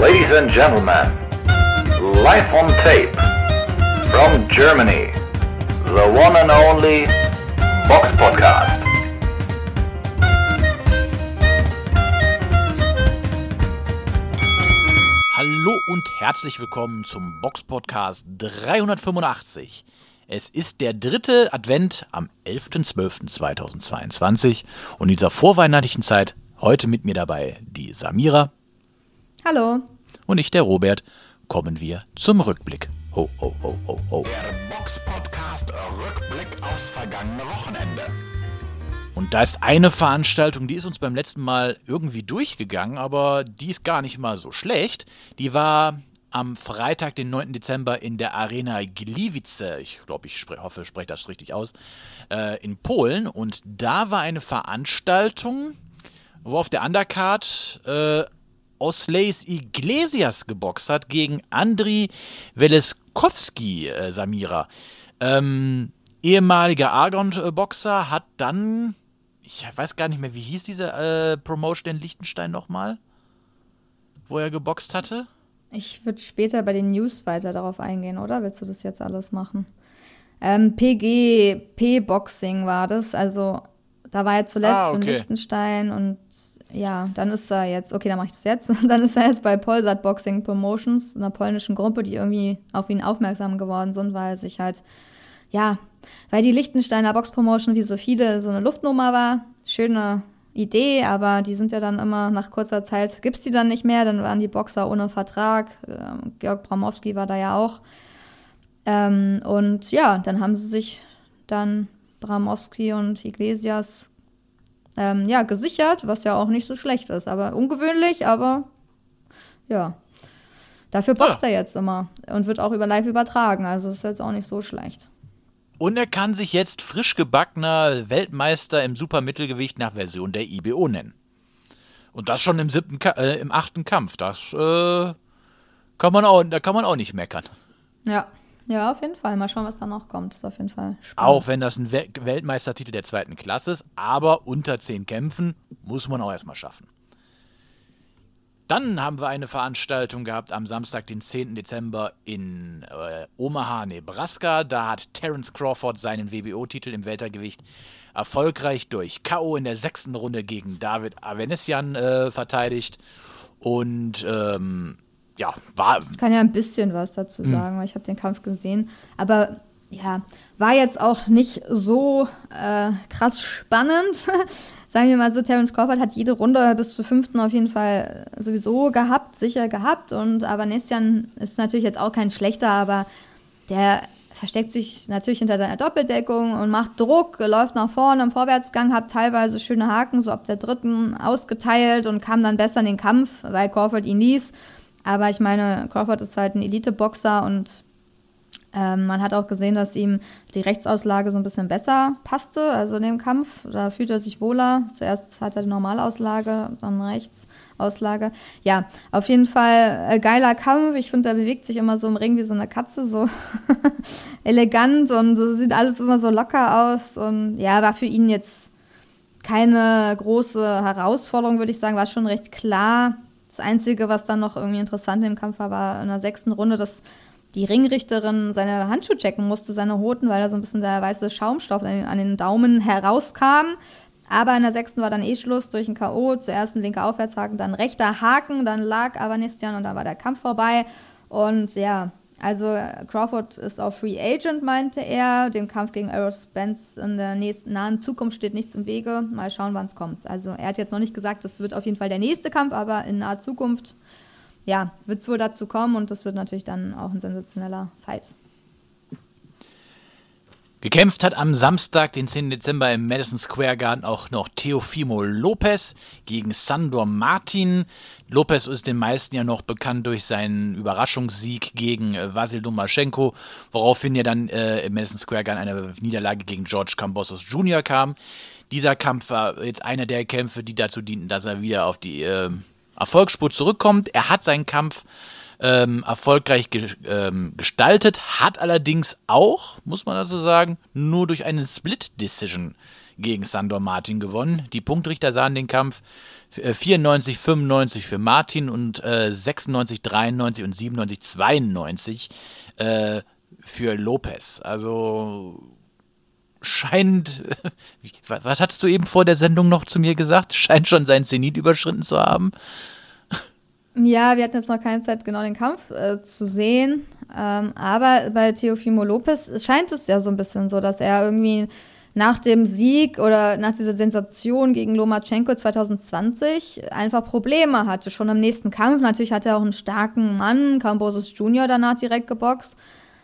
Ladies and gentlemen, live on tape from Germany, the one and only Box Podcast. Hallo und herzlich willkommen zum Box Podcast 385. Es ist der dritte Advent am 11.12.2022 und in dieser vorweihnachtlichen Zeit heute mit mir dabei die Samira. Hallo. Und ich, der Robert, kommen wir zum Rückblick. Ho, ho, ho, ho, ho. Der Box Podcast Rückblick aufs vergangene Wochenende. Und da ist eine Veranstaltung, die ist uns beim letzten Mal irgendwie durchgegangen, aber die ist gar nicht mal so schlecht. Die war am Freitag, den 9. Dezember in der Arena Gliwice, ich glaube, ich spre hoffe, ich spreche das richtig aus, äh, in Polen. Und da war eine Veranstaltung, wo auf der Undercard äh, Osleis Iglesias geboxt hat gegen Andri Weleskowski, äh, Samira. Ähm, ehemaliger Argon-Boxer hat dann, ich weiß gar nicht mehr, wie hieß diese äh, Promotion in Liechtenstein nochmal, wo er geboxt hatte? Ich würde später bei den News weiter darauf eingehen, oder? Willst du das jetzt alles machen? Ähm, PG, Boxing war das. Also, da war er zuletzt Ah, in okay. Liechtenstein und ja, dann ist er jetzt, okay, dann mache ich das jetzt. Dann ist er jetzt bei Polsat Boxing Promotions, einer polnischen Gruppe, die irgendwie auf ihn aufmerksam geworden sind, weil sich halt, ja, weil die Liechtensteiner Box Promotion wie so viele so eine Luftnummer war. Schöne Idee, aber die sind ja dann immer nach kurzer Zeit, gibt es die dann nicht mehr, dann waren die Boxer ohne Vertrag. Ähm, Georg Bramowski war da ja auch. Ähm, und ja, dann haben sie sich dann Bramowski und Iglesias ähm, ja, gesichert, was ja auch nicht so schlecht ist. Aber ungewöhnlich, aber ja. Dafür boxt er jetzt immer und wird auch über live übertragen. Also ist jetzt auch nicht so schlecht. Und er kann sich jetzt frisch gebackener Weltmeister im Supermittelgewicht nach Version der IBO nennen. Und das schon im siebten, äh, im achten Kampf. Das äh, kann man auch, da kann man auch nicht meckern. Ja. Ja, auf jeden Fall. Mal schauen, was da noch kommt. ist auf jeden Fall spannend. Auch wenn das ein Wel Weltmeistertitel der zweiten Klasse ist, aber unter zehn Kämpfen muss man auch erstmal schaffen. Dann haben wir eine Veranstaltung gehabt am Samstag, den 10. Dezember in äh, Omaha, Nebraska. Da hat Terence Crawford seinen WBO-Titel im Weltergewicht erfolgreich durch K.O. in der sechsten Runde gegen David Avenesian äh, verteidigt. Und ähm, ja, war Ich kann ja ein bisschen was dazu sagen, weil ich habe den Kampf gesehen. Aber ja, war jetzt auch nicht so äh, krass spannend. Sagen wir mal so, Terence Crawford hat jede Runde bis zur fünften auf jeden Fall sowieso gehabt, sicher gehabt. Und Avanesian ist natürlich jetzt auch kein schlechter, aber der versteckt sich natürlich hinter seiner Doppeldeckung und macht Druck, läuft nach vorne im Vorwärtsgang, hat teilweise schöne Haken, so ab der dritten ausgeteilt und kam dann besser in den Kampf, weil Crawford ihn ließ. Aber ich meine, Crawford ist halt ein Elite-Boxer und ähm, man hat auch gesehen, dass ihm die Rechtsauslage so ein bisschen besser passte, also in dem Kampf. Da fühlt er sich wohler. Zuerst hat er die Normalauslage, dann Rechtsauslage. Ja, auf jeden Fall äh, geiler Kampf. Ich finde, er bewegt sich immer so im Ring wie so eine Katze, so elegant und so sieht alles immer so locker aus. Und ja, war für ihn jetzt keine große Herausforderung, würde ich sagen, war schon recht klar. Das Einzige, was dann noch irgendwie interessant im Kampf war, war in der sechsten Runde, dass die Ringrichterin seine Handschuhe checken musste, seine Hoten, weil da so ein bisschen der weiße Schaumstoff an den, Daumen herauskam. Aber in der sechsten war dann eh Schluss durch ein K.O. Zuerst ein linker Aufwärtshaken, dann rechter Haken, dann lag Avanistian und dann war der Kampf vorbei. Und ja, also Crawford ist auch Free Agent, meinte er. Dem Kampf gegen Errol Spence in der nächsten nahen Zukunft steht nichts im Wege. Mal schauen, wann es kommt. Also er hat jetzt noch nicht gesagt, das wird auf jeden Fall der nächste Kampf, aber in naher Zukunft, ja, wird es wohl dazu kommen und das wird natürlich dann auch ein sensationeller Fight. Gekämpft hat am Samstag, den 10. Dezember im Madison Square Garden auch noch Teofimo Lopez gegen Sandor Martin. Lopez ist den meisten ja noch bekannt durch seinen Überraschungssieg gegen äh, Vasil Lomaschenko, woraufhin ja dann äh, im Madison Square Garden eine Niederlage gegen George Kambosos Jr. kam. Dieser Kampf war jetzt einer der Kämpfe, die dazu dienten, dass er wieder auf die äh, Erfolgsspur zurückkommt. Er hat seinen Kampf ähm, erfolgreich ge ähm, gestaltet, hat allerdings auch, muss man dazu sagen, nur durch eine Split-Decision gegen Sandor Martin gewonnen. Die Punktrichter sahen den Kampf 94, äh, 95 für Martin und äh, 96, 93 und 97, 92 äh, für Lopez. Also scheint, was, was hast du eben vor der Sendung noch zu mir gesagt? Scheint schon sein Zenit überschritten zu haben. Ja, wir hatten jetzt noch keine Zeit, genau den Kampf äh, zu sehen. Ähm, aber bei Teofimo Lopez scheint es ja so ein bisschen so, dass er irgendwie nach dem Sieg oder nach dieser Sensation gegen Lomachenko 2020 einfach Probleme hatte. Schon im nächsten Kampf. Natürlich hat er auch einen starken Mann, Cambosos Junior, danach direkt geboxt.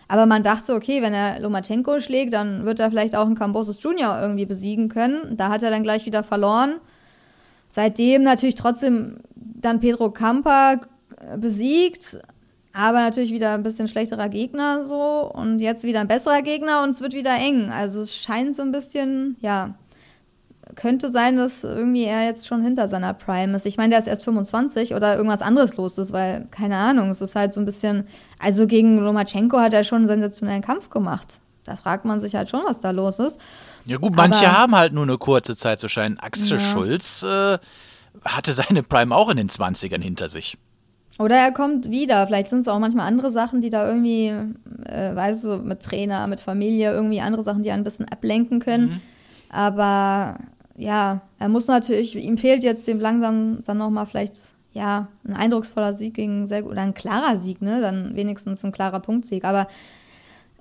Aber man dachte, okay, wenn er Lomachenko schlägt, dann wird er vielleicht auch einen Cambosos Junior irgendwie besiegen können. Da hat er dann gleich wieder verloren. Seitdem natürlich trotzdem dann Pedro Campa besiegt, aber natürlich wieder ein bisschen schlechterer Gegner so und jetzt wieder ein besserer Gegner und es wird wieder eng. Also es scheint so ein bisschen, ja, könnte sein, dass irgendwie er jetzt schon hinter seiner Prime ist. Ich meine, der ist erst 25 oder irgendwas anderes los ist, weil, keine Ahnung, es ist halt so ein bisschen, also gegen Lomachenko hat er schon einen sensationellen Kampf gemacht. Da fragt man sich halt schon, was da los ist. Ja gut, manche Aber, haben halt nur eine kurze Zeit zu scheinen. Axel ja. Schulz äh, hatte seine Prime auch in den 20ern hinter sich. Oder er kommt wieder. Vielleicht sind es auch manchmal andere Sachen, die da irgendwie, äh, weißt du, mit Trainer, mit Familie, irgendwie andere Sachen, die ein bisschen ablenken können. Mhm. Aber ja, er muss natürlich, ihm fehlt jetzt dem langsam dann nochmal vielleicht, ja, ein eindrucksvoller Sieg gegen sehr gut, oder ein klarer Sieg, ne? Dann wenigstens ein klarer Punktsieg. Aber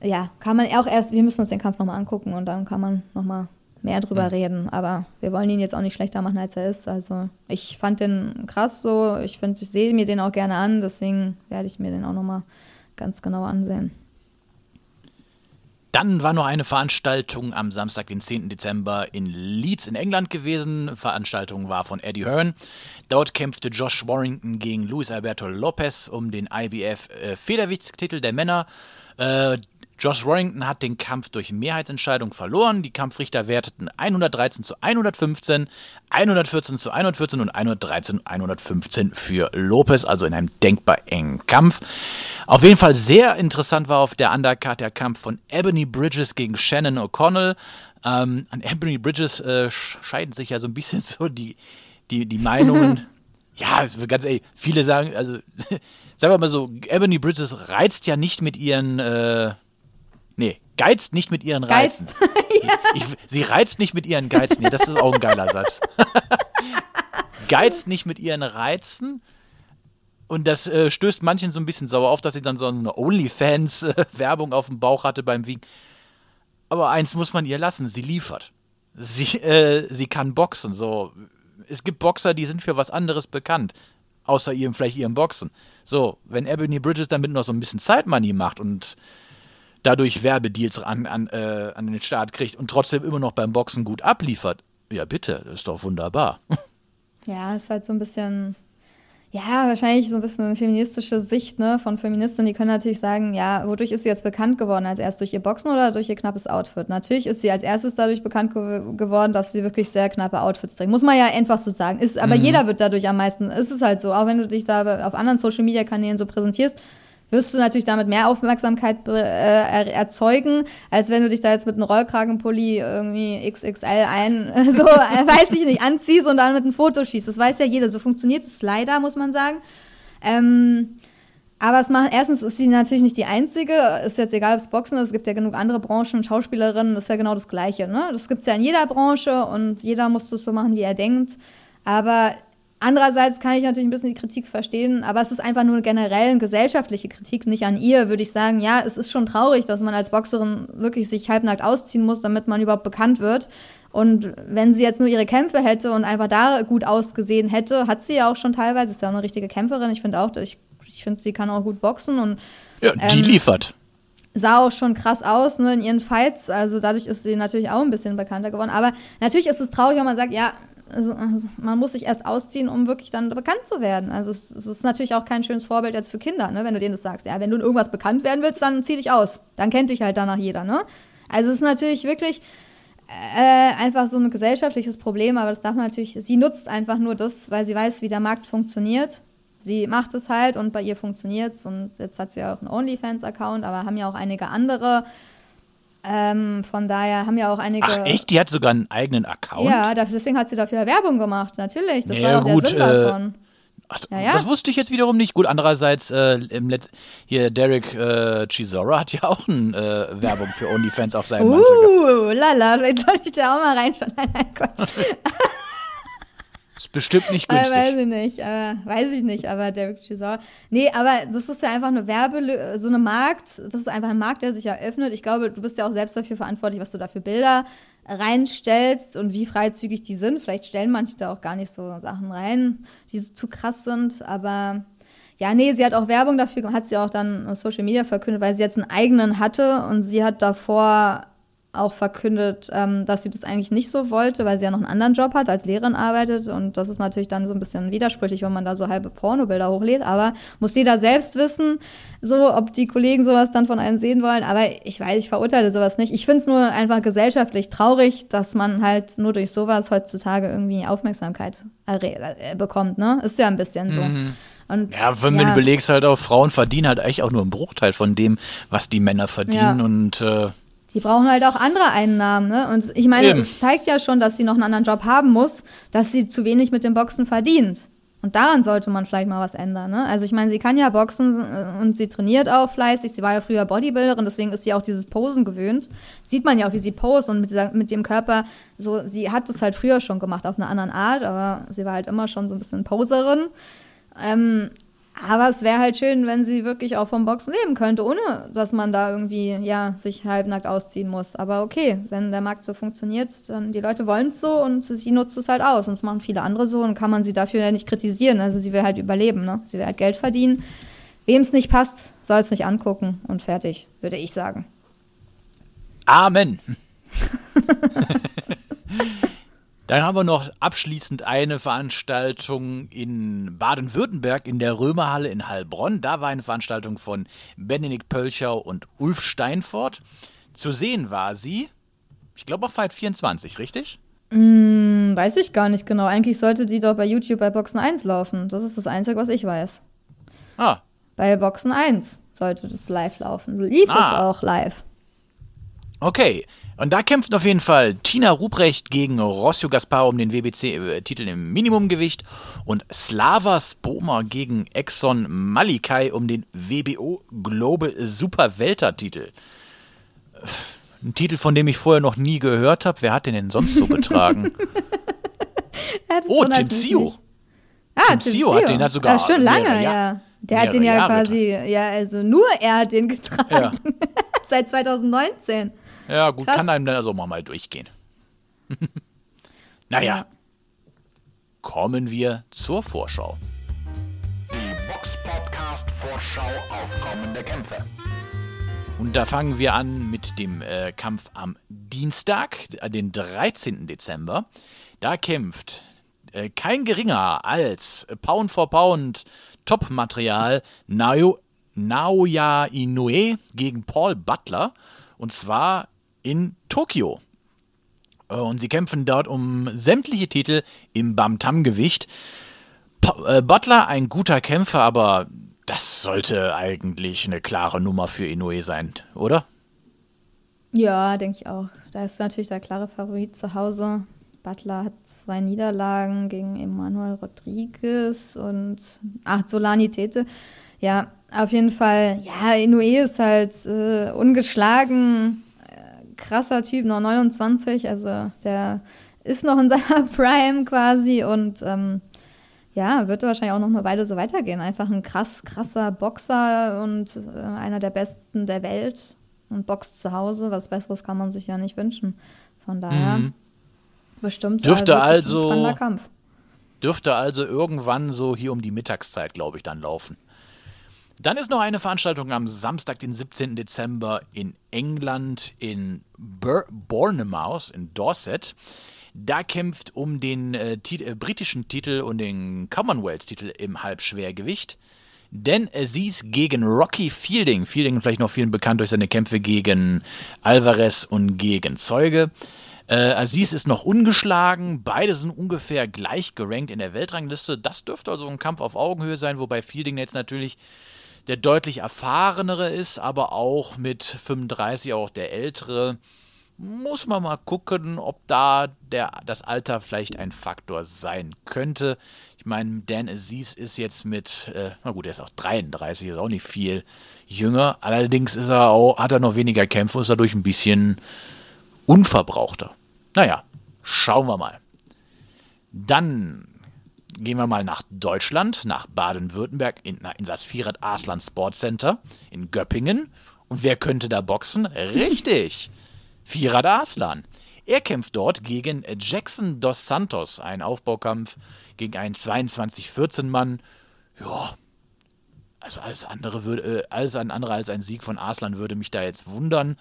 ja, kann man auch erst, wir müssen uns den Kampf nochmal angucken und dann kann man nochmal mehr drüber mhm. reden. Aber wir wollen ihn jetzt auch nicht schlechter machen, als er ist. Also ich fand den krass so. Ich finde, ich sehe mir den auch gerne an. Deswegen werde ich mir den auch nochmal ganz genau ansehen. Dann war noch eine Veranstaltung am Samstag, den 10. Dezember in Leeds in England gewesen. Veranstaltung war von Eddie Hearn. Dort kämpfte Josh Warrington gegen Luis Alberto Lopez um den IBF äh, Federgewichtstitel der Männer. Äh, Josh Warrington hat den Kampf durch Mehrheitsentscheidung verloren. Die Kampfrichter werteten 113 zu 115, 114 zu 114 und 113 zu 115 für Lopez, also in einem denkbar engen Kampf. Auf jeden Fall sehr interessant war auf der Undercard der Kampf von Ebony Bridges gegen Shannon O'Connell. Ähm, an Ebony Bridges äh, scheiden sich ja so ein bisschen so die, die, die Meinungen. ja, ganz ehrlich, viele sagen, also sagen wir mal so, Ebony Bridges reizt ja nicht mit ihren äh, Nee, geizt nicht mit ihren Reizen. ja. ich, sie reizt nicht mit ihren Geizen. Nee, das ist auch ein geiler Satz. geizt nicht mit ihren Reizen. Und das äh, stößt manchen so ein bisschen sauer auf, dass sie dann so eine OnlyFans-Werbung auf dem Bauch hatte beim Wiegen. Aber eins muss man ihr lassen, sie liefert. Sie, äh, sie kann boxen. So. Es gibt Boxer, die sind für was anderes bekannt. Außer ihrem, vielleicht ihrem Boxen. So, wenn Ebony Bridges damit noch so ein bisschen Zeitmoney macht und dadurch Werbedeals an, an, äh, an den Start kriegt und trotzdem immer noch beim Boxen gut abliefert, ja bitte, das ist doch wunderbar. Ja, ist halt so ein bisschen, ja, wahrscheinlich so ein bisschen eine feministische Sicht ne, von Feministinnen. Die können natürlich sagen, ja, wodurch ist sie jetzt bekannt geworden? Als erst durch ihr Boxen oder durch ihr knappes Outfit? Natürlich ist sie als erstes dadurch bekannt ge geworden, dass sie wirklich sehr knappe Outfits trägt. Muss man ja einfach so sagen. Ist, aber mhm. jeder wird dadurch am meisten, ist es halt so. Auch wenn du dich da auf anderen Social-Media-Kanälen so präsentierst, wirst du natürlich damit mehr Aufmerksamkeit äh, erzeugen, als wenn du dich da jetzt mit einem Rollkragenpulli irgendwie XXL ein, so, äh, weiß ich nicht, anziehst und dann mit einem Foto schießt. Das weiß ja jeder. So funktioniert es leider, muss man sagen. Ähm, aber es macht, erstens ist sie natürlich nicht die einzige, ist jetzt egal, ob es Boxen ist, es gibt ja genug andere Branchen, Schauspielerinnen, ist ja genau das Gleiche. Ne? Das gibt es ja in jeder Branche und jeder muss das so machen, wie er denkt. Aber Andererseits kann ich natürlich ein bisschen die Kritik verstehen, aber es ist einfach nur generell eine gesellschaftliche Kritik, nicht an ihr, würde ich sagen. Ja, es ist schon traurig, dass man als Boxerin wirklich sich halbnackt ausziehen muss, damit man überhaupt bekannt wird. Und wenn sie jetzt nur ihre Kämpfe hätte und einfach da gut ausgesehen hätte, hat sie ja auch schon teilweise, ist ja auch eine richtige Kämpferin. Ich finde auch, ich, ich finde, sie kann auch gut boxen und. Ja, die ähm, liefert sah auch schon krass aus ne, in ihren Fights. Also dadurch ist sie natürlich auch ein bisschen bekannter geworden. Aber natürlich ist es traurig, wenn man sagt, ja, also, also, man muss sich erst ausziehen, um wirklich dann bekannt zu werden. Also es, es, ist natürlich auch kein schönes Vorbild jetzt für Kinder, ne? wenn du denen das sagst. Ja, wenn du in irgendwas bekannt werden willst, dann zieh dich aus. Dann kennt dich halt danach jeder. Ne? Also es ist natürlich wirklich äh, einfach so ein gesellschaftliches Problem, aber das darf man natürlich, sie nutzt einfach nur das, weil sie weiß, wie der Markt funktioniert. Sie macht es halt und bei ihr funktioniert es und jetzt hat sie auch einen OnlyFans-Account, aber haben ja auch einige andere Ähm, von daher haben ja auch einige. Ach echt? Die hat sogar einen eigenen Account? Ja, deswegen hat sie dafür Werbung gemacht, natürlich. Das Ja, war gut, der Sinn äh, davon. Ach, Ja, ja. Das wusste ich jetzt wiederum nicht. Gut, andererseits, äh, im Letz hier Derek äh, Chisora hat ja auch eine äh, Werbung für OnlyFans auf seinem. Uh, lala, vielleicht sollte ich da auch mal reinschauen. Nein, nein, Quatsch. Ist bestimmt nicht Äh, weiß günstig. ich nicht, äh, weiß ich nicht, aber Derek Chisora. Nee, aber das ist ja einfach eine Werbe, so eine Markt, das ist einfach ein Markt, der sich eröffnet. Ich glaube, du bist ja auch selbst dafür verantwortlich, was du da für Bilder reinstellst und wie freizügig die sind. Vielleicht stellen manche da auch gar nicht so Sachen rein, die so zu krass sind, aber ja, nee, sie hat auch Werbung dafür, hat sie auch dann Social Media verkündet, weil sie jetzt einen eigenen hatte und sie hat davor auch verkündet, ähm, dass sie das eigentlich nicht so wollte, weil sie ja noch einen anderen Job hat, als Lehrerin arbeitet. Und das ist natürlich dann so ein bisschen widersprüchlich, wenn man da so halbe Pornobilder hochlädt. Aber muss jeder selbst wissen, so, ob die Kollegen sowas dann von einem sehen wollen. Aber ich weiß, ich verurteile sowas nicht. Ich finde es nur einfach gesellschaftlich traurig, dass man halt nur durch sowas heutzutage irgendwie Aufmerksamkeit äh, bekommt. Ne? Ist ja ein bisschen so. Und, Ja, wenn du überlegst, halt auch Frauen verdienen halt eigentlich auch nur einen Bruchteil von dem, was die Männer verdienen. Ja. Und äh, Die brauchen halt auch andere Einnahmen, ne? Und ich meine, Eben. es zeigt ja schon, dass sie noch einen anderen Job haben muss, dass sie zu wenig mit dem Boxen verdient. Und daran sollte man vielleicht mal was ändern, ne? Also ich meine, sie kann ja boxen äh, und sie trainiert auch fleißig. Sie war ja früher Bodybuilderin, deswegen ist sie auch dieses Posen gewöhnt. Sieht man ja auch, wie sie post und mit, dieser, mit dem Körper, so, sie hat es halt früher schon gemacht auf eine andere Art, aber sie war halt immer schon so ein bisschen Poserin. Ähm, aber es wäre halt schön, wenn sie wirklich auch vom Boxen leben könnte, ohne dass man da irgendwie, ja, sich halbnackt ausziehen muss. Aber okay, wenn der Markt so funktioniert, dann die Leute wollen es so und sie nutzt es halt aus. Und es machen viele andere so und kann man sie dafür ja nicht kritisieren. Also sie will halt überleben, ne? Sie will halt Geld verdienen. Wem es nicht passt, soll es nicht angucken und fertig, würde ich sagen. Amen. Dann haben wir noch abschließend eine Veranstaltung in Baden-Württemberg in der Römerhalle in Heilbronn. Da war eine Veranstaltung von Benedikt Pölchau und Ulf Steinfort. Zu sehen war sie, ich glaube, auf Fight 24, richtig? Hm, weiß ich gar nicht genau. Eigentlich sollte die doch bei YouTube bei Boxen 1 laufen. Das ist das Einzige, was ich weiß. Ah, Bei Boxen 1 sollte das live laufen. Lief Ah. es auch live. Okay, und da kämpft auf jeden Fall Tina Ruprecht gegen Rossio Gaspar um den WBC-Titel im Minimumgewicht und Slava Spoma gegen Exxon Malikai um den WBO Global Super Welter-Titel. Ein Titel, von dem ich vorher noch nie gehört habe. Wer hat den denn sonst so getragen? Ja, Oh, Tim nicht. Ah, Tim Zio hat den hat sogar ja, schon lange, mehrere ja. Jahr- Der hat den ja Jahre quasi, ja, also nur er hat den getragen. Ja. Seit 2019. Ja, gut, Krass. kann einem dann also auch mal durchgehen. naja, Ja. kommen wir zur Vorschau. Die Box Podcast Vorschau auf kommende Kämpfe. Und da fangen wir an mit dem äh, Kampf am Dienstag, den 13. Dezember. Da kämpft äh, kein geringer als Pound for Pound Top-Material Nao, Naoya Inoue gegen Paul Butler. Und zwar in Tokio. Äh, Und sie kämpfen dort um sämtliche Titel im Bam-Tam-Gewicht. Äh, Butler ein guter Kämpfer, aber das sollte eigentlich eine klare Nummer für Inoue sein, oder? Ja, denke ich auch. Da ist natürlich der klare Favorit zu Hause. Butler hat zwei Niederlagen gegen Emanuel Rodriguez und ach, Solani Tete. Ja, auf jeden Fall. Ja, Inoue ist halt äh, ungeschlagen. Krasser Typ, noch 29. Also der ist noch in seiner Prime quasi und ähm, ja, wird wahrscheinlich auch noch eine Weile so weitergehen. Einfach ein krass, krasser Boxer und äh, einer der besten der Welt und boxt zu Hause. Was Besseres kann man sich ja nicht wünschen. Von daher bestimmt. äh, Dürfte ein also- spannender Kampf. Dürfte also irgendwann so hier um die Mittagszeit, glaube ich, dann laufen. Dann ist noch eine Veranstaltung am Samstag, den 17. Dezember in England, in Bur Bournemouth, in Dorset. Da kämpft um den äh, Tit äh, britischen Titel und den Commonwealth-Titel im Halbschwergewicht. Dan Aziz gegen Rocky Fielding. Fielding vielleicht noch vielen bekannt durch seine Kämpfe gegen Alvarez und gegen Zeuge. Äh, Aziz ist noch ungeschlagen. Beide sind ungefähr gleich gerankt in der Weltrangliste. Das dürfte also ein Kampf auf Augenhöhe sein, wobei Fielding jetzt natürlich der deutlich erfahrenere ist, aber auch mit 35 auch der ältere. Muss man mal gucken, ob da der, das Alter vielleicht ein Faktor sein könnte. Ich meine, Dan Aziz ist jetzt mit, äh, na gut, er ist auch 33, ist auch nicht viel jünger. Allerdings ist er auch, hat er noch weniger Kämpfe und ist dadurch ein bisschen unverbrauchter. Naja, schauen wir mal. Dann gehen wir mal nach Deutschland, nach Baden-Württemberg, in, in das Vierrad Arslan Sports Center in Göppingen. Und wer könnte da boxen? Richtig, Vierrad Arslan. Er kämpft dort gegen Jackson dos Santos, ein Aufbaukampf gegen einen 22-14-Mann. Ja, also alles andere würde, äh, alles andere als ein Sieg von Arslan würde mich da jetzt wundern.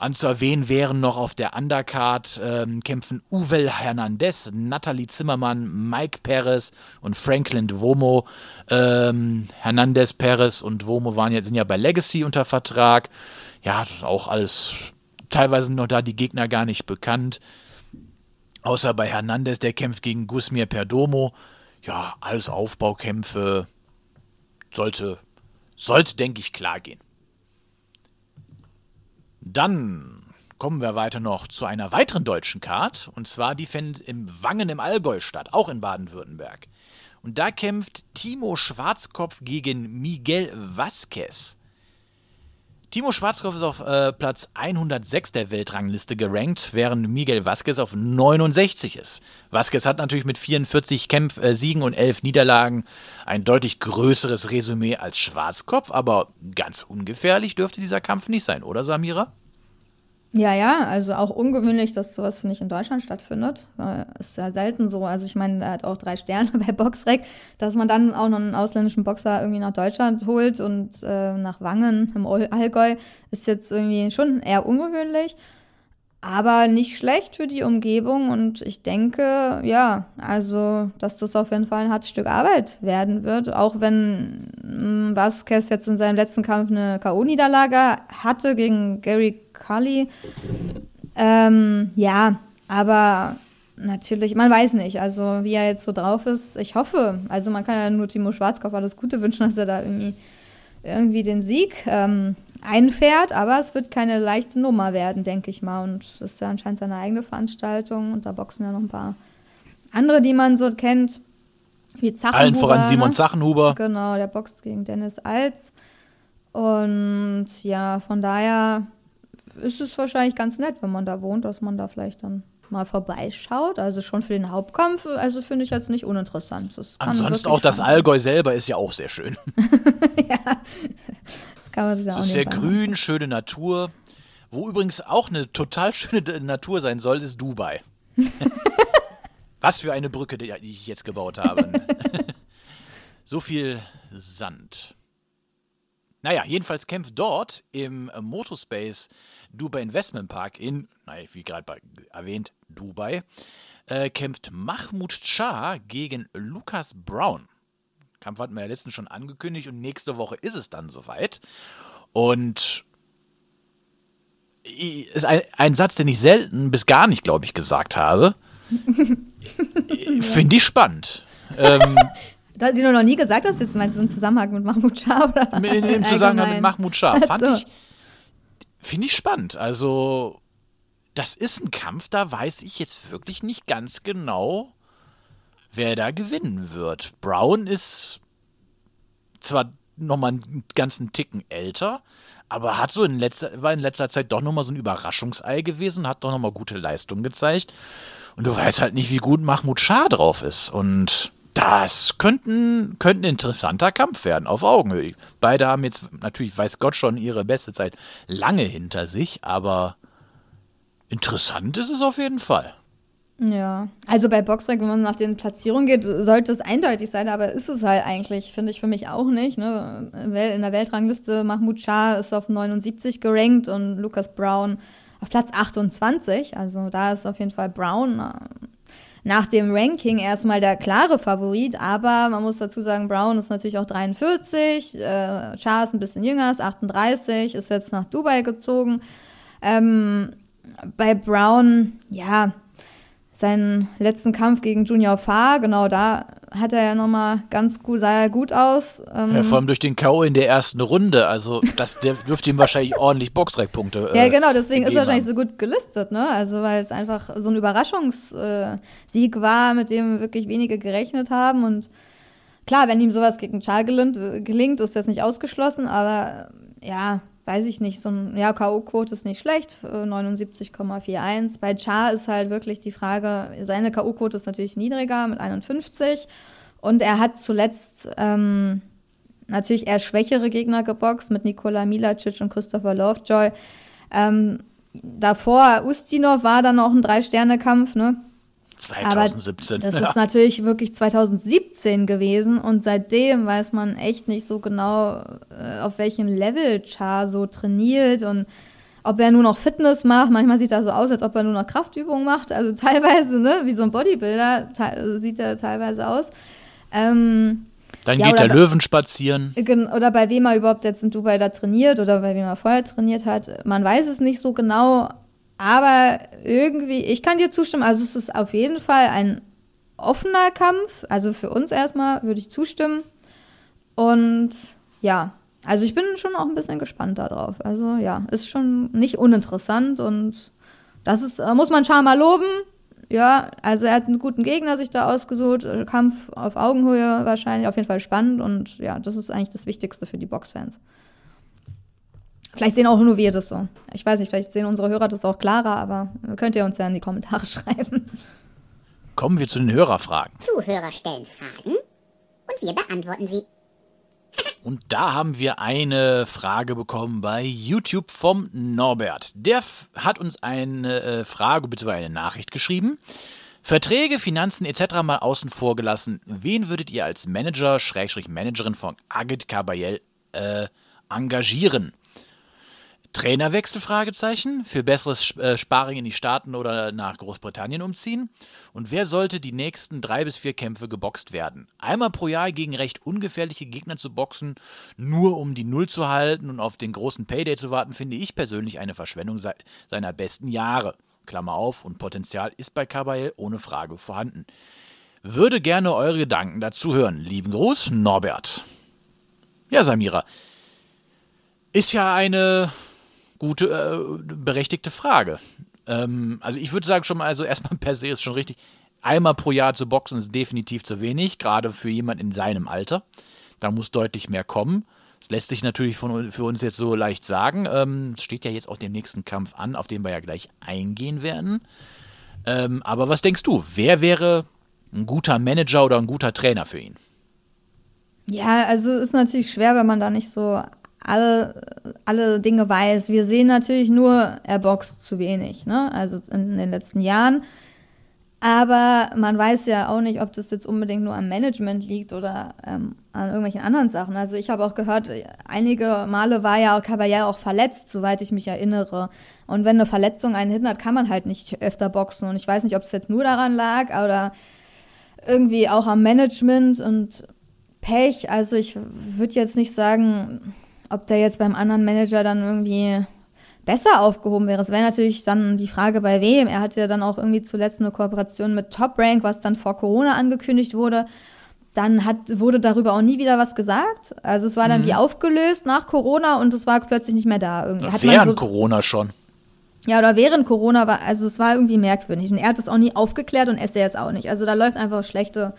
Anzuerwähnen wären noch auf der Undercard ähm, kämpfen Uvel Hernandez, Nathalie Zimmermann, Mike Perez und Franklin Duomo. Ähm, Hernandez, Perez und Duomo waren jetzt, sind ja bei Legacy unter Vertrag. Ja, das ist auch alles teilweise noch da die Gegner gar nicht bekannt. Außer bei Hernandez, der kämpft gegen Gusmir Perdomo. Ja, alles Aufbaukämpfe. Sollte, sollte, denke ich, klar gehen. Dann kommen wir weiter noch zu einer weiteren deutschen Card. Und zwar die findet im Wangen im Allgäu statt, auch in Baden-Württemberg. Und da kämpft Timo Schwarzkopf gegen Miguel Vasquez. Timo Schwarzkopf ist auf äh, Platz 106 der Weltrangliste gerankt, während Miguel Vasquez auf 69 ist. Vasquez hat natürlich mit 44 Kämpf äh, Siegen und 11 Niederlagen ein deutlich größeres Resümee als Schwarzkopf, aber ganz ungefährlich dürfte dieser Kampf nicht sein, oder Samira? Ja, ja, also auch ungewöhnlich, dass sowas, finde ich, in Deutschland stattfindet. Ist ja selten so. Also ich meine, er hat auch drei Sterne bei Boxrec, dass man dann auch noch einen ausländischen Boxer irgendwie nach Deutschland holt und äh, nach Wangen im Allgäu ist jetzt irgendwie schon eher ungewöhnlich. Aber nicht schlecht für die Umgebung und ich denke, ja, also, dass das auf jeden Fall ein hartes Stück Arbeit werden wird, auch wenn hm, Vasquez jetzt in seinem letzten Kampf eine K.O.-Niederlage hatte gegen Gary Cully. Ähm, ja, aber natürlich, man weiß nicht, also wie er jetzt so drauf ist. Ich hoffe, also man kann ja nur Timo Schwarzkopf alles Gute wünschen, dass er da irgendwie, irgendwie den Sieg ähm, einfährt, aber es wird keine leichte Nummer werden, denke ich mal. Und das ist ja anscheinend seine eigene Veranstaltung und da boxen ja noch ein paar andere, die man so kennt. Wie Zachenhuber. Allen voran Simon ne? Zachenhuber. Genau, der boxt gegen Dennis Alz. Und ja, von daher ist es wahrscheinlich ganz nett, wenn man da wohnt, dass man da vielleicht dann mal vorbeischaut. Also schon für den Hauptkampf, also finde ich jetzt nicht uninteressant. Ansonsten auch das Allgäu selber ist ja auch sehr schön. ja, das kann man sich ja auch ist sehr grün, schöne Natur. Wo übrigens auch eine total schöne Natur sein soll, ist Dubai. Was für eine Brücke, die ich jetzt gebaut habe. so viel Sand. Naja, jedenfalls kämpft dort im Motospace Dubai Investment Park in, naja, wie gerade erwähnt, Dubai, äh, kämpft Mahmoud Shah gegen Lucas Brown. Kampf hatten wir ja letztens schon angekündigt und nächste Woche ist es dann soweit. Und ist ein, ein Satz, den ich selten bis gar nicht, glaube ich, gesagt habe. Finde ich spannend. ähm, Da du noch nie gesagt hast, jetzt meinst du im Zusammenhang mit Mahmoud Shah? Oder? In, Im Zusammenhang mit Mahmoud Shah. Fand so. ich, finde ich spannend. Also, das ist ein Kampf, da weiß ich jetzt wirklich nicht ganz genau, wer da gewinnen wird. Brown ist zwar nochmal einen ganzen Ticken älter, aber hat so in letzter, war in letzter Zeit doch nochmal so ein Überraschungsei gewesen, hat doch nochmal gute Leistung gezeigt. Und du weißt halt nicht, wie gut Mahmoud Shah drauf ist. Und das könnte ein interessanter Kampf werden, auf Augenhöhe. Beide haben jetzt natürlich, weiß Gott schon, ihre beste Zeit lange hinter sich, aber interessant ist es auf jeden Fall. Ja, also bei Boxrec, wenn man nach den Platzierungen geht, sollte es eindeutig sein, aber ist es halt eigentlich, finde ich für mich auch nicht. Ne? In der Weltrangliste Mahmoud Shah ist auf 79 gerankt und Lucas Brown auf Platz 28. Also da ist auf jeden Fall Brown nach dem Ranking erstmal der klare Favorit, aber man muss dazu sagen, Brown ist natürlich auch 43, äh, Char ein bisschen jünger, ist 38, ist jetzt nach Dubai gezogen. Ähm, bei Brown, ja, seinen letzten Kampf gegen Junior Farr, genau da hat er ja nochmal ganz gut, sah er gut aus. Ähm, Ja, vor allem durch den K.O. in der ersten Runde. Also, das der dürfte ihm wahrscheinlich ordentlich Boxrec-Punkte. ja, äh, genau, deswegen ist er wahrscheinlich haben. so gut gelistet, ne? Also, weil es einfach so ein Überraschungssieg war, mit dem wirklich wenige gerechnet haben. Und klar, wenn ihm sowas gegen Char gelingt, gelingt ist das nicht ausgeschlossen, aber äh, ja, weiß ich nicht. So ein ja, K.O.-Quote ist nicht schlecht, äh, 79,41. Bei Char ist halt wirklich die Frage, seine K.O.-Quote ist natürlich niedriger mit 51. Und er hat zuletzt ähm, natürlich eher schwächere Gegner geboxt mit Nikola Milacic und Christopher Lovejoy. Ähm, davor, Ustinov war dann auch ein Drei-Sterne-Kampf, ne? 2017. Das ja. ist natürlich wirklich 2017 gewesen und seitdem weiß man echt nicht so genau, äh, auf welchem Level Char so trainiert und ob er nur noch Fitness macht. Manchmal sieht er so aus, als ob er nur noch Kraftübungen macht. Also teilweise, ne, wie so ein Bodybuilder sieht er teilweise aus. Ähm, Dann ja, geht der bei- Löwen spazieren. Gen- Oder bei wem er überhaupt jetzt in Dubai da trainiert oder bei wem er vorher trainiert hat. Man weiß es nicht so genau, aber irgendwie, ich kann dir zustimmen, also es ist auf jeden Fall ein offener Kampf. Also für uns erstmal würde ich zustimmen. Und ja, also ich bin schon auch ein bisschen gespannt darauf. Also ja, ist schon nicht uninteressant und das ist, äh, muss man Char mal loben. Ja, also er hat einen guten Gegner sich da ausgesucht. Äh, Kampf auf Augenhöhe wahrscheinlich, auf jeden Fall spannend und ja, das ist eigentlich das Wichtigste für die Boxfans. Vielleicht sehen auch nur wir das so. Ich weiß nicht, vielleicht sehen unsere Hörer das auch klarer, aber könnt ihr uns ja in die Kommentare schreiben. Kommen wir zu den Hörerfragen. Zuhörer stellen Fragen und wir beantworten sie. Und da haben wir eine Frage bekommen bei YouTube vom Norbert. Der hat uns eine äh, Frage bzw. eine Nachricht geschrieben. Verträge, Finanzen etc. mal außen vor gelassen. Wen würdet ihr als Manager, Schrägstrich Managerin von Agit Kabayel äh, engagieren? Trainerwechsel, Fragezeichen, für besseres äh, Sparring in die Staaten oder nach Großbritannien umziehen? Und wer sollte die nächsten drei bis vier Kämpfe geboxt werden? Einmal pro Jahr gegen recht ungefährliche Gegner zu boxen, nur um die Null zu halten und auf den großen Payday zu warten, finde ich persönlich eine Verschwendung se seiner besten Jahre. Klammer auf, und Potenzial ist bei Kabayel ohne Frage vorhanden. Würde gerne eure Gedanken dazu hören. Lieben Gruß, Norbert. Ja, Samira. Ist ja eine gute, äh, berechtigte Frage. Ähm, also ich würde sagen schon mal, also erstmal per se ist schon richtig, einmal pro Jahr zu boxen ist definitiv zu wenig, gerade für jemand in seinem Alter. Da muss deutlich mehr kommen. Das lässt sich natürlich von, für uns jetzt so leicht sagen. Ähm, Es steht ja jetzt auch den nächsten Kampf an, auf den wir ja gleich eingehen werden. Ähm, aber was denkst du? Wer wäre ein guter Manager oder ein guter Trainer für ihn? Ja, also ist natürlich schwer, wenn man da nicht so alle, alle Dinge weiß. Wir sehen natürlich nur, er boxt zu wenig, ne? Also in den letzten Jahren. Aber man weiß ja auch nicht, ob das jetzt unbedingt nur am Management liegt oder ähm, an irgendwelchen anderen Sachen. Also ich habe auch gehört, einige Male war ja auch Caballero auch verletzt, soweit ich mich erinnere. Und wenn eine Verletzung einen hindert, kann man halt nicht öfter boxen. Und ich weiß nicht, ob es jetzt nur daran lag oder irgendwie auch am Management und Pech. Also ich würde jetzt nicht sagen, ob der jetzt beim anderen Manager dann irgendwie besser aufgehoben wäre. Es wäre natürlich dann die Frage, bei wem. Er hatte ja dann auch irgendwie zuletzt eine Kooperation mit Top Rank, was dann vor Corona angekündigt wurde. Dann hat, wurde darüber auch nie wieder was gesagt. Also es war dann wie aufgelöst nach Corona und es war plötzlich nicht mehr da. Irgendwie hat Während so, Corona schon. ja, oder während Corona war, also es war irgendwie merkwürdig. Und er hat es auch nie aufgeklärt und SDS auch nicht. Also da läuft einfach schlechte,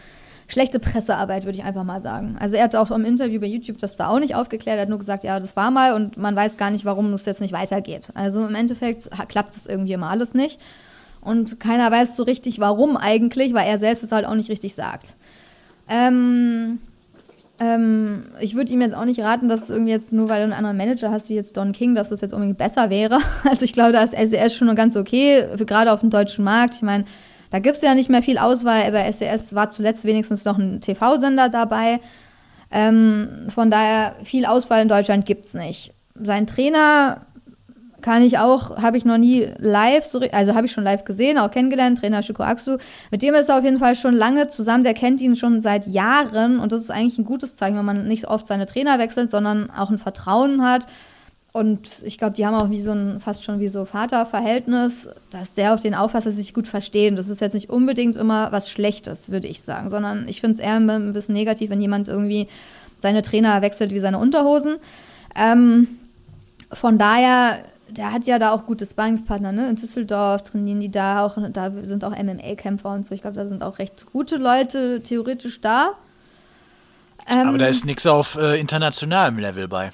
schlechte Pressearbeit, würde ich einfach mal sagen. Also er hat auch im Interview bei YouTube das da auch nicht aufgeklärt. Er hat nur gesagt, ja, das war mal und man weiß gar nicht, warum es jetzt nicht weitergeht. Also im Endeffekt klappt es irgendwie immer alles nicht. Und keiner weiß so richtig, warum eigentlich, weil er selbst es halt auch nicht richtig sagt. Ähm, ähm, ich würde ihm jetzt auch nicht raten, dass irgendwie jetzt nur weil du einen anderen Manager hast wie jetzt Don King, dass das jetzt unbedingt besser wäre. Also ich glaube, da ist SES schon ganz okay, gerade auf dem deutschen Markt. Ich meine, da gibt es ja nicht mehr viel Auswahl, aber SES war zuletzt wenigstens noch ein TV-Sender dabei. Ähm, von daher, viel Auswahl in Deutschland gibt es nicht. Sein Trainer kann ich auch, habe ich noch nie live, also habe ich schon live gesehen, auch kennengelernt, Trainer Shiko Aksu. Mit dem ist er auf jeden Fall schon lange zusammen, der kennt ihn schon seit Jahren und das ist eigentlich ein gutes Zeichen, wenn man nicht oft seine Trainer wechselt, sondern auch ein Vertrauen hat. Und ich glaube, die haben auch wie so ein, fast schon wie so Vaterverhältnis, dass der auf den aufpasst, dass sie sich gut verstehen. Das ist jetzt nicht unbedingt immer was Schlechtes, würde ich sagen, sondern ich finde es eher ein bisschen negativ, wenn jemand irgendwie seine Trainer wechselt wie seine Unterhosen. Ähm, von daher, der hat ja da auch gute Sparringspartner, ne? In Düsseldorf trainieren die da auch, da sind auch MMA-Kämpfer und so. Ich glaube, da sind auch recht gute Leute theoretisch da. Ähm, Aber da ist nichts auf äh, internationalem Level bei.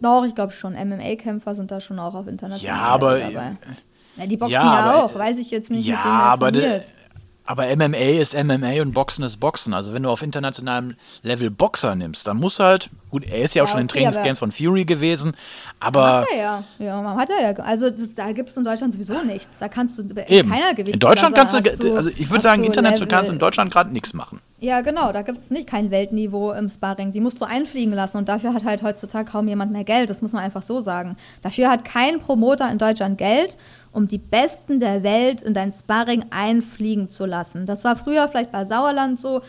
Doch, ich glaube schon. MMA-Kämpfer sind da schon auch auf internationalem Ja, aber- dabei. Ja, die boxen Ja, aber- auch, weiß ich jetzt nicht. Ja, er aber, trainiert. Aber MMA ist MMA und Boxen ist Boxen. Also wenn du auf internationalem Level Boxer nimmst, dann muss halt, gut, er ist ja auch Ja, schon in okay, Trainingscamps von Fury gewesen, aber Macht er ja. Ja, man hat er ja. Also das, da gibt es in Deutschland sowieso nichts. Da kannst du in eben. keiner Gewicht. In Deutschland kannst du, also ich würde sagen, international kannst du in Deutschland gerade nichts machen. Ja, genau, da gibt es nicht kein Weltniveau im Sparring. Die musst du einfliegen lassen und dafür hat halt heutzutage kaum jemand mehr Geld. Das muss man einfach so sagen. Dafür hat kein Promoter in Deutschland Geld, um die Besten der Welt in dein Sparring einfliegen zu lassen. Das war früher vielleicht bei Sauerland so.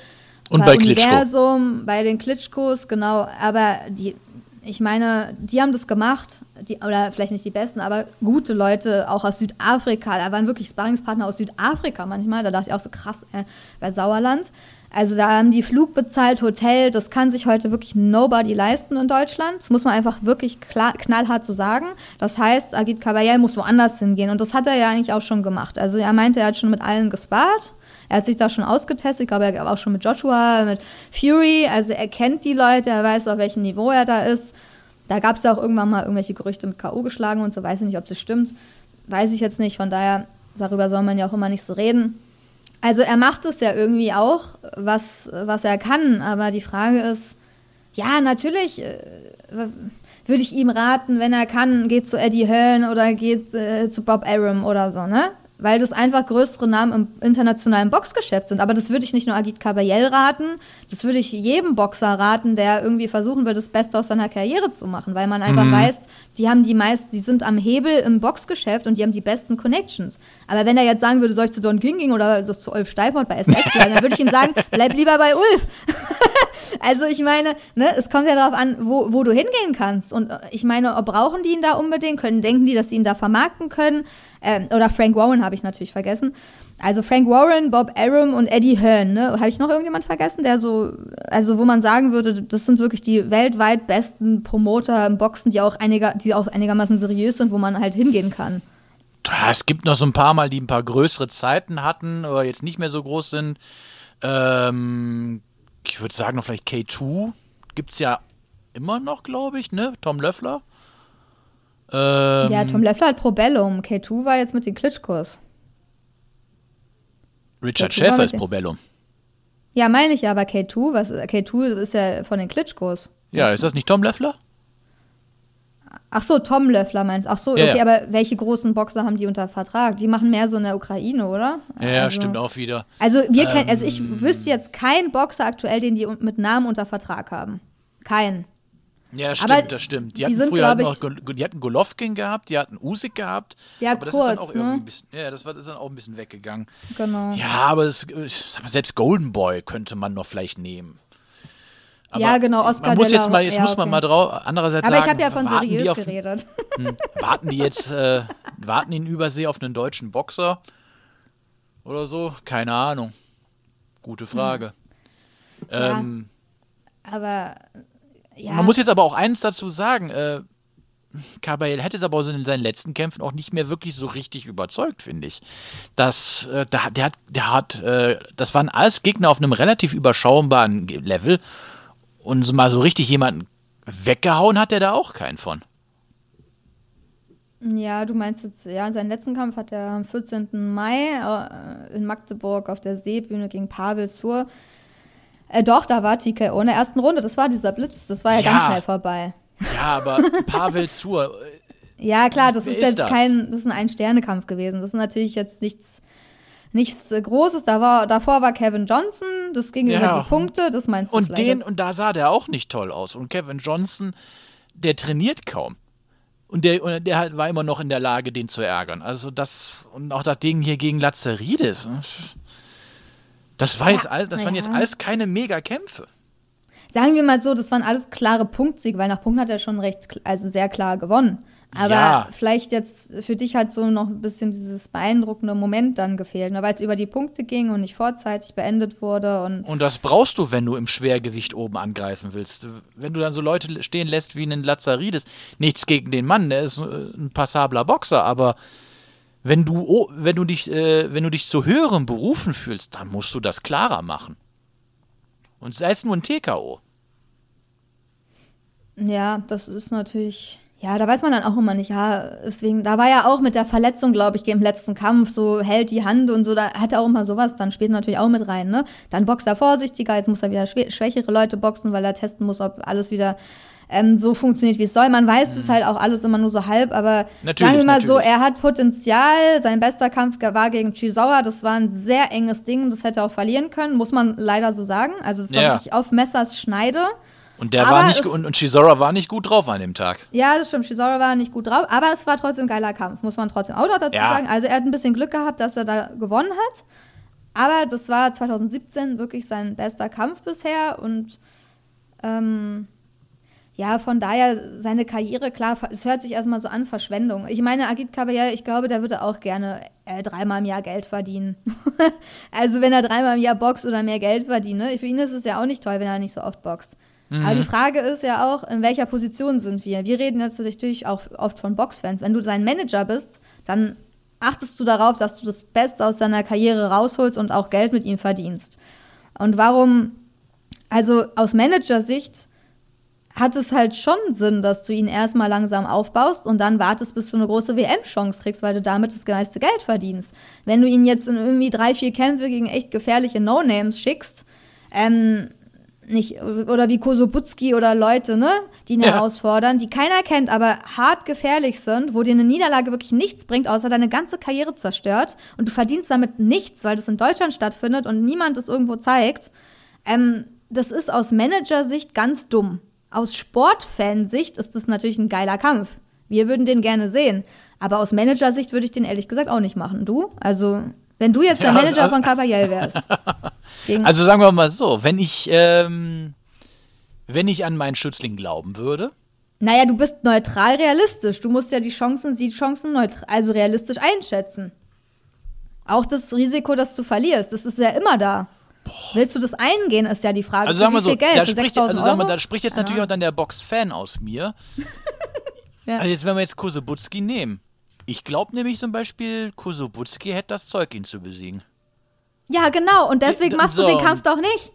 Und bei Klitschko. Universum, bei den Klitschkos, genau. Aber die, ich meine, die haben das gemacht. Die, oder vielleicht nicht die Besten, aber gute Leute auch aus Südafrika. Da waren wirklich Sparringspartner aus Südafrika manchmal. Da dachte ich auch so krass, äh, bei Sauerland. Also da haben die Flug bezahlt, Hotel, das kann sich heute wirklich nobody leisten in Deutschland. Das muss man einfach wirklich klar, knallhart so sagen. Das heißt, Agit Kabayel muss woanders hingehen und das hat er ja eigentlich auch schon gemacht. Also er meinte, er hat schon mit allen gespart. Er hat sich da schon ausgetestet. Ich glaube, er hat auch schon mit Joshua, mit Fury. Also er kennt die Leute, er weiß, auf welchem Niveau er da ist. Da gab es ja auch irgendwann mal irgendwelche Gerüchte mit K.O. geschlagen und so. Weiß ich nicht, ob das stimmt. Weiß ich jetzt nicht. Von daher, darüber soll man ja auch immer nicht so reden. Also er macht es ja irgendwie auch, was, was er kann. Aber die Frage ist, ja, natürlich äh, würde ich ihm raten, wenn er kann, geht zu Eddie Hearn oder geht äh, zu Bob Arum oder so, ne? Weil das einfach größere Namen im internationalen Boxgeschäft sind. Aber das würde ich nicht nur Agit Kabayel raten, das würde ich jedem Boxer raten, der irgendwie versuchen will, das Beste aus seiner Karriere zu machen, weil man einfach weiß, die haben die meisten, die sind am Hebel im Boxgeschäft und die haben die besten Connections. Aber wenn er jetzt sagen würde, soll ich zu Don King gehen oder so zu Ulf Steifert bei SS bleiben, dann würde ich ihm sagen, bleib lieber bei Ulf. Also ich meine, ne, es kommt ja darauf an, wo, wo du hingehen kannst. Und ich meine, brauchen die ihn da unbedingt? Können denken die, dass sie ihn da vermarkten können? Ähm, oder Frank Warren habe ich natürlich vergessen. Also Frank Warren, Bob Arum und Eddie Hearn. Ne? Habe ich noch irgendjemand vergessen, der so, also wo man sagen würde, das sind wirklich die weltweit besten Promoter im Boxen, die auch, einiger, die auch einigermaßen seriös sind, wo man halt hingehen kann. Es gibt noch so ein paar Mal, die ein paar größere Zeiten hatten, aber jetzt nicht mehr so groß sind. Ähm, ich würde sagen, noch vielleicht K2 gibt es ja immer noch, glaube ich, ne? Tom Löffler. Ähm, ja, Tom Leffler hat Probellum. K2 war jetzt mit den Klitschkos. Richard K2 Schäfer ist Probellum. Ja, meine ich ja, aber K2, was, K2 ist ja von den Klitschkos. Ja, ist das nicht Tom Löffler? Ach so, Tom Löffler meinst Ach so, okay, ja. aber welche großen Boxer haben die unter Vertrag? Die machen mehr so in der Ukraine, oder? Ja, Also- stimmt auch wieder. Also wir kennen, also Ähm. ich wüsste jetzt keinen Boxer aktuell, den die mit Namen unter Vertrag haben. Kein. Ja, das stimmt, das stimmt. Die hatten sind, früher noch, die hatten Golovkin gehabt, die hatten Usyk gehabt. Ja, aber das ist dann kurz, auch irgendwie ne? ein bisschen, ja, das war das ist dann auch ein bisschen weggegangen. Genau. Ja, aber das, ich mal, selbst Golden Boy könnte man noch vielleicht nehmen. Aber Ja, genau, Oscar Man muss jetzt mal, jetzt ja, muss man mal drauf, andererseits Aber ich sagen, habe ja von warten, die seriös auf, geredet. warten die jetzt, äh, warten die in Übersee auf einen deutschen Boxer oder so? Keine Ahnung. Gute Frage. Ja. Ähm, Aber ja. Man muss jetzt aber auch eins dazu sagen, äh, Kabayel hätte es aber in seinen letzten Kämpfen auch nicht mehr wirklich so richtig überzeugt, finde ich. Das, äh, der hat, der hat, äh, das waren alles Gegner auf einem relativ überschaubaren Level und so mal so richtig jemanden weggehauen hat er da auch keinen von. Ja, du meinst jetzt, ja, seinen letzten Kampf hat er am 14. Mai äh, in Magdeburg auf der Seebühne gegen Pavel Sur. Äh, doch, da war TKO in der ersten Runde. Das war dieser Blitz. Das war ja, Ja. ganz schnell vorbei. Ja, aber Pavel Zur, Ja, klar, das ist ist jetzt das? kein, das ist ein Ein-Sterne-Kampf gewesen. Das ist natürlich jetzt nichts, nichts äh, Großes. Da war, davor war Kevin Johnson, das ging Ja. über die Punkte, das meinst du und vielleicht den, und da sah der auch nicht toll aus. Und Kevin Johnson, der trainiert kaum. Und der, und der halt war immer noch in der Lage, den zu ärgern. Also das, und auch das Ding hier gegen Lazaridis. Das war jetzt alles, das waren ja. jetzt alles keine Mega-Kämpfe. sagen wir mal so, das waren alles klare Punktsiege, weil nach Punkten hat er schon recht, also sehr klar gewonnen. Aber Ja. vielleicht jetzt für dich hat so noch ein bisschen dieses beeindruckende Moment dann gefehlt, ne? weil es über die Punkte ging und nicht vorzeitig beendet wurde und Und das brauchst du, wenn du im Schwergewicht oben angreifen willst. Wenn du dann so Leute stehen lässt wie einen Lazarides, nichts gegen den Mann, der ist äh, ein passabler Boxer, aber wenn du, oh, wenn du dich, äh, wenn du dich zu höheren Berufen fühlst, dann musst du das klarer machen. Und sei es nur ein TKO. Ja, das ist natürlich. Ja, da weiß man dann auch immer nicht. Ja, deswegen, da war ja auch mit der Verletzung, glaube ich, im letzten Kampf, so hält die Hand und so, da hat er auch immer sowas, dann spielt natürlich auch mit rein, ne? Dann boxt er vorsichtiger, jetzt muss er wieder schwä schwächere Leute boxen, weil er testen muss, ob alles wieder ähm, so funktioniert, wie es soll. Man weiß es halt auch alles immer nur so halb, aber Mhm. Natürlich, sagen wir mal so, er hat Potenzial. Sein bester Kampf war gegen Chisawa. Das war ein sehr enges Ding. Das hätte er auch verlieren können, muss man leider so sagen. Also es war Ja. wirklich auf Messers Schneide. Und der Aber war nicht und, und Chisora war nicht gut drauf an dem Tag. Ja, das stimmt. Shizora war nicht gut drauf, aber es war trotzdem ein geiler Kampf, muss man trotzdem auch noch dazu Ja. sagen. Also er hat ein bisschen Glück gehabt, dass er da gewonnen hat. Aber das war 2017 wirklich sein bester Kampf bisher und ähm, ja, von daher seine Karriere, klar, es hört sich erstmal so an, Verschwendung. Ich meine, Agit Kabayel, ich glaube, der würde auch gerne äh, dreimal im Jahr Geld verdienen. also wenn er dreimal im Jahr boxt oder mehr Geld verdient. Ne? Für ihn ist es ja auch nicht toll, wenn er nicht so oft boxt. Aber die Frage ist ja auch, in welcher Position sind wir? Wir reden jetzt natürlich auch oft von Boxfans. Wenn du sein Manager bist, dann achtest du darauf, dass du das Beste aus deiner Karriere rausholst und auch Geld mit ihm verdienst. Und warum, also aus Managersicht hat es halt schon Sinn, dass du ihn erstmal langsam aufbaust und dann wartest, bis du eine große WM-Chance kriegst, weil du damit das meiste Geld verdienst. Wenn du ihn jetzt in irgendwie drei, vier Kämpfe gegen echt gefährliche No-Names schickst, ähm, nicht, oder wie Kosobutski oder Leute, ne, die ihn Ja. herausfordern, die keiner kennt, aber hart gefährlich sind, wo dir eine Niederlage wirklich nichts bringt, außer deine ganze Karriere zerstört und du verdienst damit nichts, weil das in Deutschland stattfindet und niemand es irgendwo zeigt. Ähm, das ist aus Managersicht ganz dumm. Aus Sportfansicht ist das natürlich ein geiler Kampf. Wir würden den gerne sehen. Aber aus Managersicht würde ich den ehrlich gesagt auch nicht machen. Du? Also, wenn du jetzt der Ja, Manager also- von Caballel wärst. Also sagen wir mal so, wenn ich, ähm, wenn ich an meinen Schützling glauben würde, naja, du bist neutral realistisch. Du musst ja die Chancen, die Chancen neutral, also realistisch einschätzen. Auch das Risiko, dass du verlierst, das ist ja immer da. Willst du das eingehen, ist ja die Frage. also sagen wir wie so, viel Geld? da spricht, 6.000 also sagen wir, da spricht jetzt natürlich auch dann der Box-Fan aus mir. Ja. Also jetzt, wenn wir jetzt Kosobutski nehmen. Ich glaube nämlich zum Beispiel, Kosobutski hätte das Zeug, ihn zu besiegen. Ja, genau. Und deswegen D- machst du so. den Kampf doch nicht.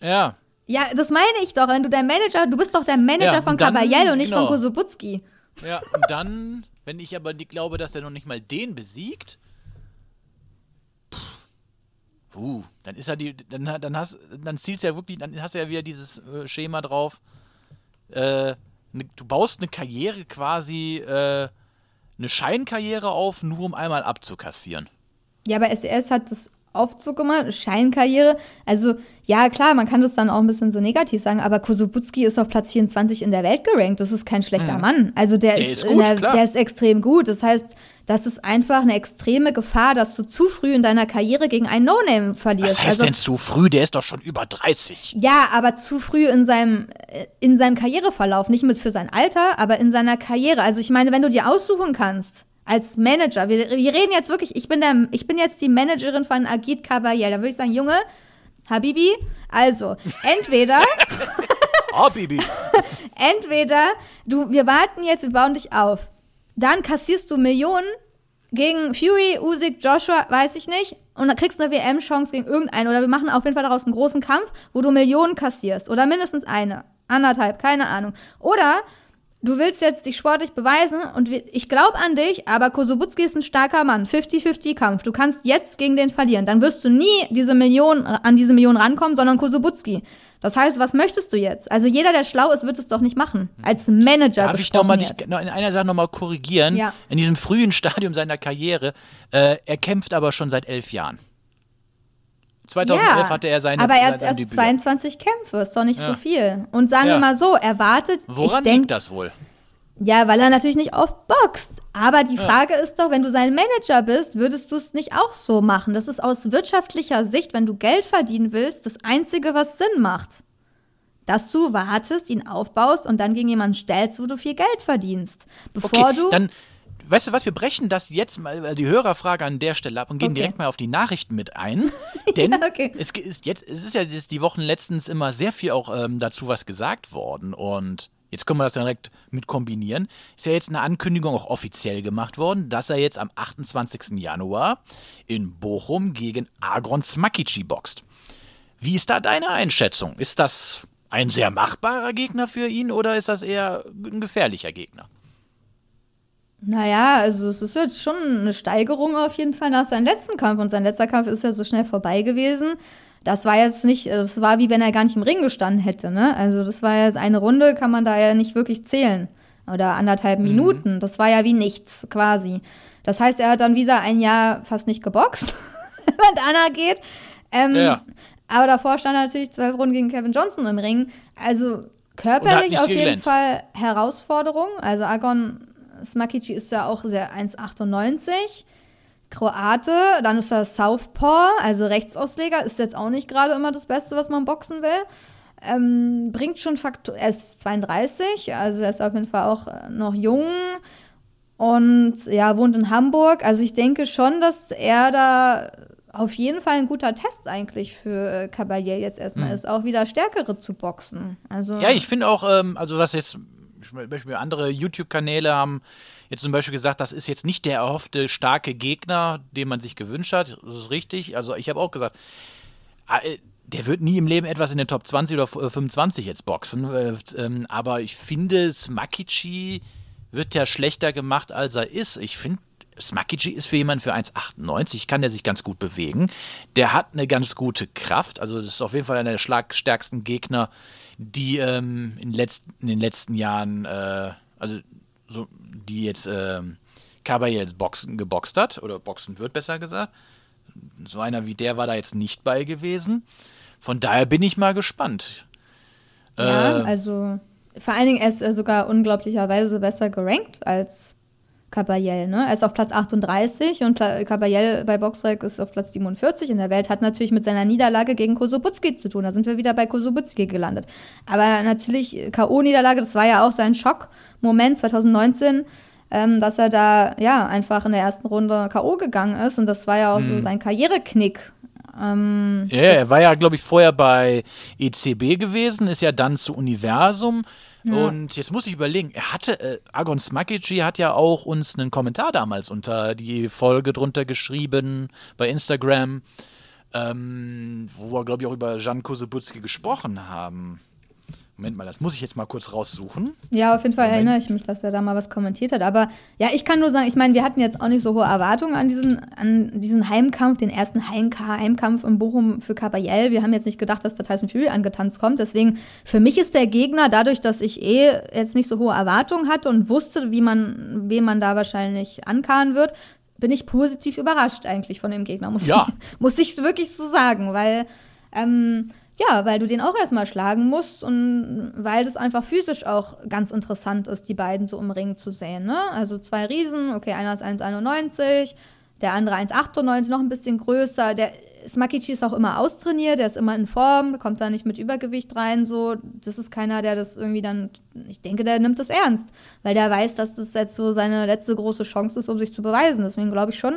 Ja, Ja, das meine ich doch. Wenn du der Manager, du bist doch der Manager Ja, von dann- Caballel und nicht genau. von Kosobutski. ja. Und dann, wenn ich aber nicht glaube, dass der noch nicht mal den besiegt, pff, uh, dann ist er die, dann, dann hast, dann zielst ja wirklich, dann hast du ja wieder dieses äh, Schema drauf. Äh, ne, du baust eine Karriere quasi, äh, eine Scheinkarriere auf, nur um einmal abzukassieren. Ja, aber SES hat das so gemacht, Scheinkarriere. Also, ja, klar, man kann das dann auch ein bisschen so negativ sagen, aber Kosobutski ist auf Platz 24 in der Welt gerankt. Das ist kein schlechter Mann. Also, der, Mhm. Der ist, ist gut, der, klar. der ist extrem gut. Das heißt, das ist einfach eine extreme Gefahr, dass du zu früh in deiner Karriere gegen einen No-Name verlierst. Was heißt also, denn zu früh? Der ist doch schon über 30. Ja, aber zu früh in seinem, in seinem Karriereverlauf. Nicht mit für sein Alter, aber in seiner Karriere. Also ich meine, wenn du dir aussuchen kannst, als Manager, wir, wir reden jetzt wirklich, ich bin, der, ich bin jetzt die Managerin von Agit Kabayel, dann würde ich sagen, Junge, Habibi, also entweder, Oh, Bibi. entweder du, wir warten jetzt, wir bauen dich auf. Dann kassierst du Millionen gegen Fury, Usyk, Joshua, weiß ich nicht. Und dann kriegst du eine WM-Chance gegen irgendeinen. Oder wir machen auf jeden Fall daraus einen großen Kampf, wo du Millionen kassierst. Oder mindestens eine. Anderthalb, keine Ahnung. Oder du willst jetzt dich sportlich beweisen und ich glaube an dich, aber Kosobutski ist ein starker Mann. 50-50-Kampf. Du kannst jetzt gegen den verlieren. Dann wirst du nie diese Million, an diese Million rankommen, sondern Kosobutski. Das heißt, was möchtest du jetzt? Also jeder, der schlau ist, wird es doch nicht machen. Als Manager. Darf ich noch mal dich in einer Sache nochmal korrigieren? Ja. In diesem frühen Stadium seiner Karriere. Äh, er kämpft aber schon seit elf Jahren. 2011 hatte er seine Aber er hat erst Debüt. 22 Kämpfe, ist doch nicht Ja. so viel. Und sagen Ja. wir mal so, er wartet. Woran denk, liegt das wohl? Ja, weil er natürlich nicht oft boxt. Aber die Frage ist doch, wenn du sein Manager bist, würdest du es nicht auch so machen? Das ist aus wirtschaftlicher Sicht, wenn du Geld verdienen willst, das Einzige, was Sinn macht. dass du wartest, ihn aufbaust und dann gegen jemanden stellst, wo du viel Geld verdienst. Bevor Okay, du. dann, weißt du was, wir brechen das jetzt mal, äh, die Hörerfrage an der Stelle ab und gehen Okay. direkt mal auf die Nachrichten mit ein. Denn Ja, okay. es ist jetzt, es ist ja jetzt die Wochen letztens immer sehr viel auch ähm, dazu was gesagt worden und jetzt können wir das direkt mit kombinieren. Ist ja jetzt eine Ankündigung auch offiziell gemacht worden, dass er jetzt am 28. Januar in Bochum gegen Agron Smakici boxt. Wie ist da deine Einschätzung? Ist das ein sehr machbarer Gegner für ihn oder ist das eher ein gefährlicher Gegner? Naja, also es ist jetzt schon eine Steigerung auf jeden Fall nach seinem letzten Kampf. Und sein letzter Kampf ist ja so schnell vorbei gewesen. Das war jetzt nicht, das war wie wenn er gar nicht im Ring gestanden hätte, ne? Also das war jetzt eine Runde, kann man da ja nicht wirklich zählen. Oder anderthalb Minuten. Das war ja wie nichts, quasi. Das heißt, er hat dann wieder ein Jahr fast nicht geboxt, wenn Anna geht. Ähm, Ja. Aber davor stand er natürlich zwölf Runden gegen Kevin Johnson im Ring. Also körperlich auf jeden. Fall Herausforderung. Also Agon Smakici ist ja auch sehr 1,98. Kroate, dann ist er Southpaw, also Rechtsausleger, ist jetzt auch nicht gerade immer das Beste, was man boxen will. Ähm, bringt schon Faktor, er ist 32, also er ist auf jeden Fall auch äh, noch jung und ja, wohnt in Hamburg. Also ich denke schon, dass er da auf jeden Fall ein guter Test eigentlich für äh, Caballé jetzt erstmal ist, auch wieder Stärkere zu boxen. Also Ja, ich finde auch, ähm, also was jetzt, Beispiel andere YouTube-Kanäle haben jetzt zum Beispiel gesagt, das ist jetzt nicht der erhoffte starke Gegner, den man sich gewünscht hat. Das ist richtig. Also ich habe auch gesagt, ah, äh, der wird nie im Leben etwas in den Top 20 oder äh, 25 jetzt boxen. Äh, ähm, aber ich finde, Smakici wird ja schlechter gemacht, als er ist. Ich finde, Smakici ist für jemanden für 1,98, kann der sich ganz gut bewegen. Der hat eine ganz gute Kraft. Also das ist auf jeden Fall einer der schlagstärksten Gegner, die ähm, in, letzt, in den letzten Jahren, äh, also so, die jetzt ähm, Caballé jetzt boxen, geboxt hat, oder boxen wird, besser gesagt. So einer wie der war da jetzt nicht bei gewesen. Von daher bin ich mal gespannt. Ja, Äh, also vor allen Dingen er ist er sogar unglaublicherweise besser gerankt als Caballel. Ne? Er ist auf Platz 38 und Caballel bei Boxrec ist auf Platz 47 in der Welt. Hat natürlich mit seiner Niederlage gegen Kosobutski zu tun. Da sind wir wieder bei Kosobutski gelandet. Aber natürlich, K.O.-Niederlage, das war ja auch sein Schockmoment 2019. Ähm, dass er da ja einfach in der ersten Runde K.O. gegangen ist und das war ja auch so sein Karriereknick. Ähm, Ja, er war ja, glaube ich, vorher bei ECB gewesen, ist ja dann zu Universum. Und jetzt muss ich überlegen, er hatte, äh, Agon Smakici hat ja auch uns einen Kommentar damals unter die Folge drunter geschrieben bei Instagram, ähm, wo wir, glaube ich, auch über Jan Kosebutski gesprochen haben. Moment mal, das muss ich jetzt mal kurz raussuchen. Ja, auf jeden Fall erinnere ich mich, dass er da mal was kommentiert hat. Aber ja, ich kann nur sagen, ich meine, wir hatten jetzt auch nicht so hohe Erwartungen an diesen, an diesen Heimkampf, den ersten Heimka Heimkampf in Bochum für Caballel. Wir haben jetzt nicht gedacht, dass da Tyson Fury angetanzt kommt. Deswegen, für mich ist der Gegner, dadurch, dass ich eh jetzt nicht so hohe Erwartungen hatte und wusste, wie man, wen man da wahrscheinlich ankarren wird, bin ich positiv überrascht eigentlich von dem Gegner, muss, Ja. ich, muss ich wirklich so sagen, weil ähm, ja, weil du den auch erstmal schlagen musst und weil das einfach physisch auch ganz interessant ist, die beiden so im Ring zu sehen. Ne? Also zwei Riesen, okay, einer ist 1,91, der andere 1,98, noch ein bisschen größer. Der Smakichi ist auch immer austrainiert, der ist immer in Form, kommt da nicht mit Übergewicht rein. So, das ist keiner, der das irgendwie dann. Ich denke, der nimmt das ernst, weil der weiß, dass das jetzt so seine letzte große Chance ist, um sich zu beweisen. Deswegen glaube ich schon,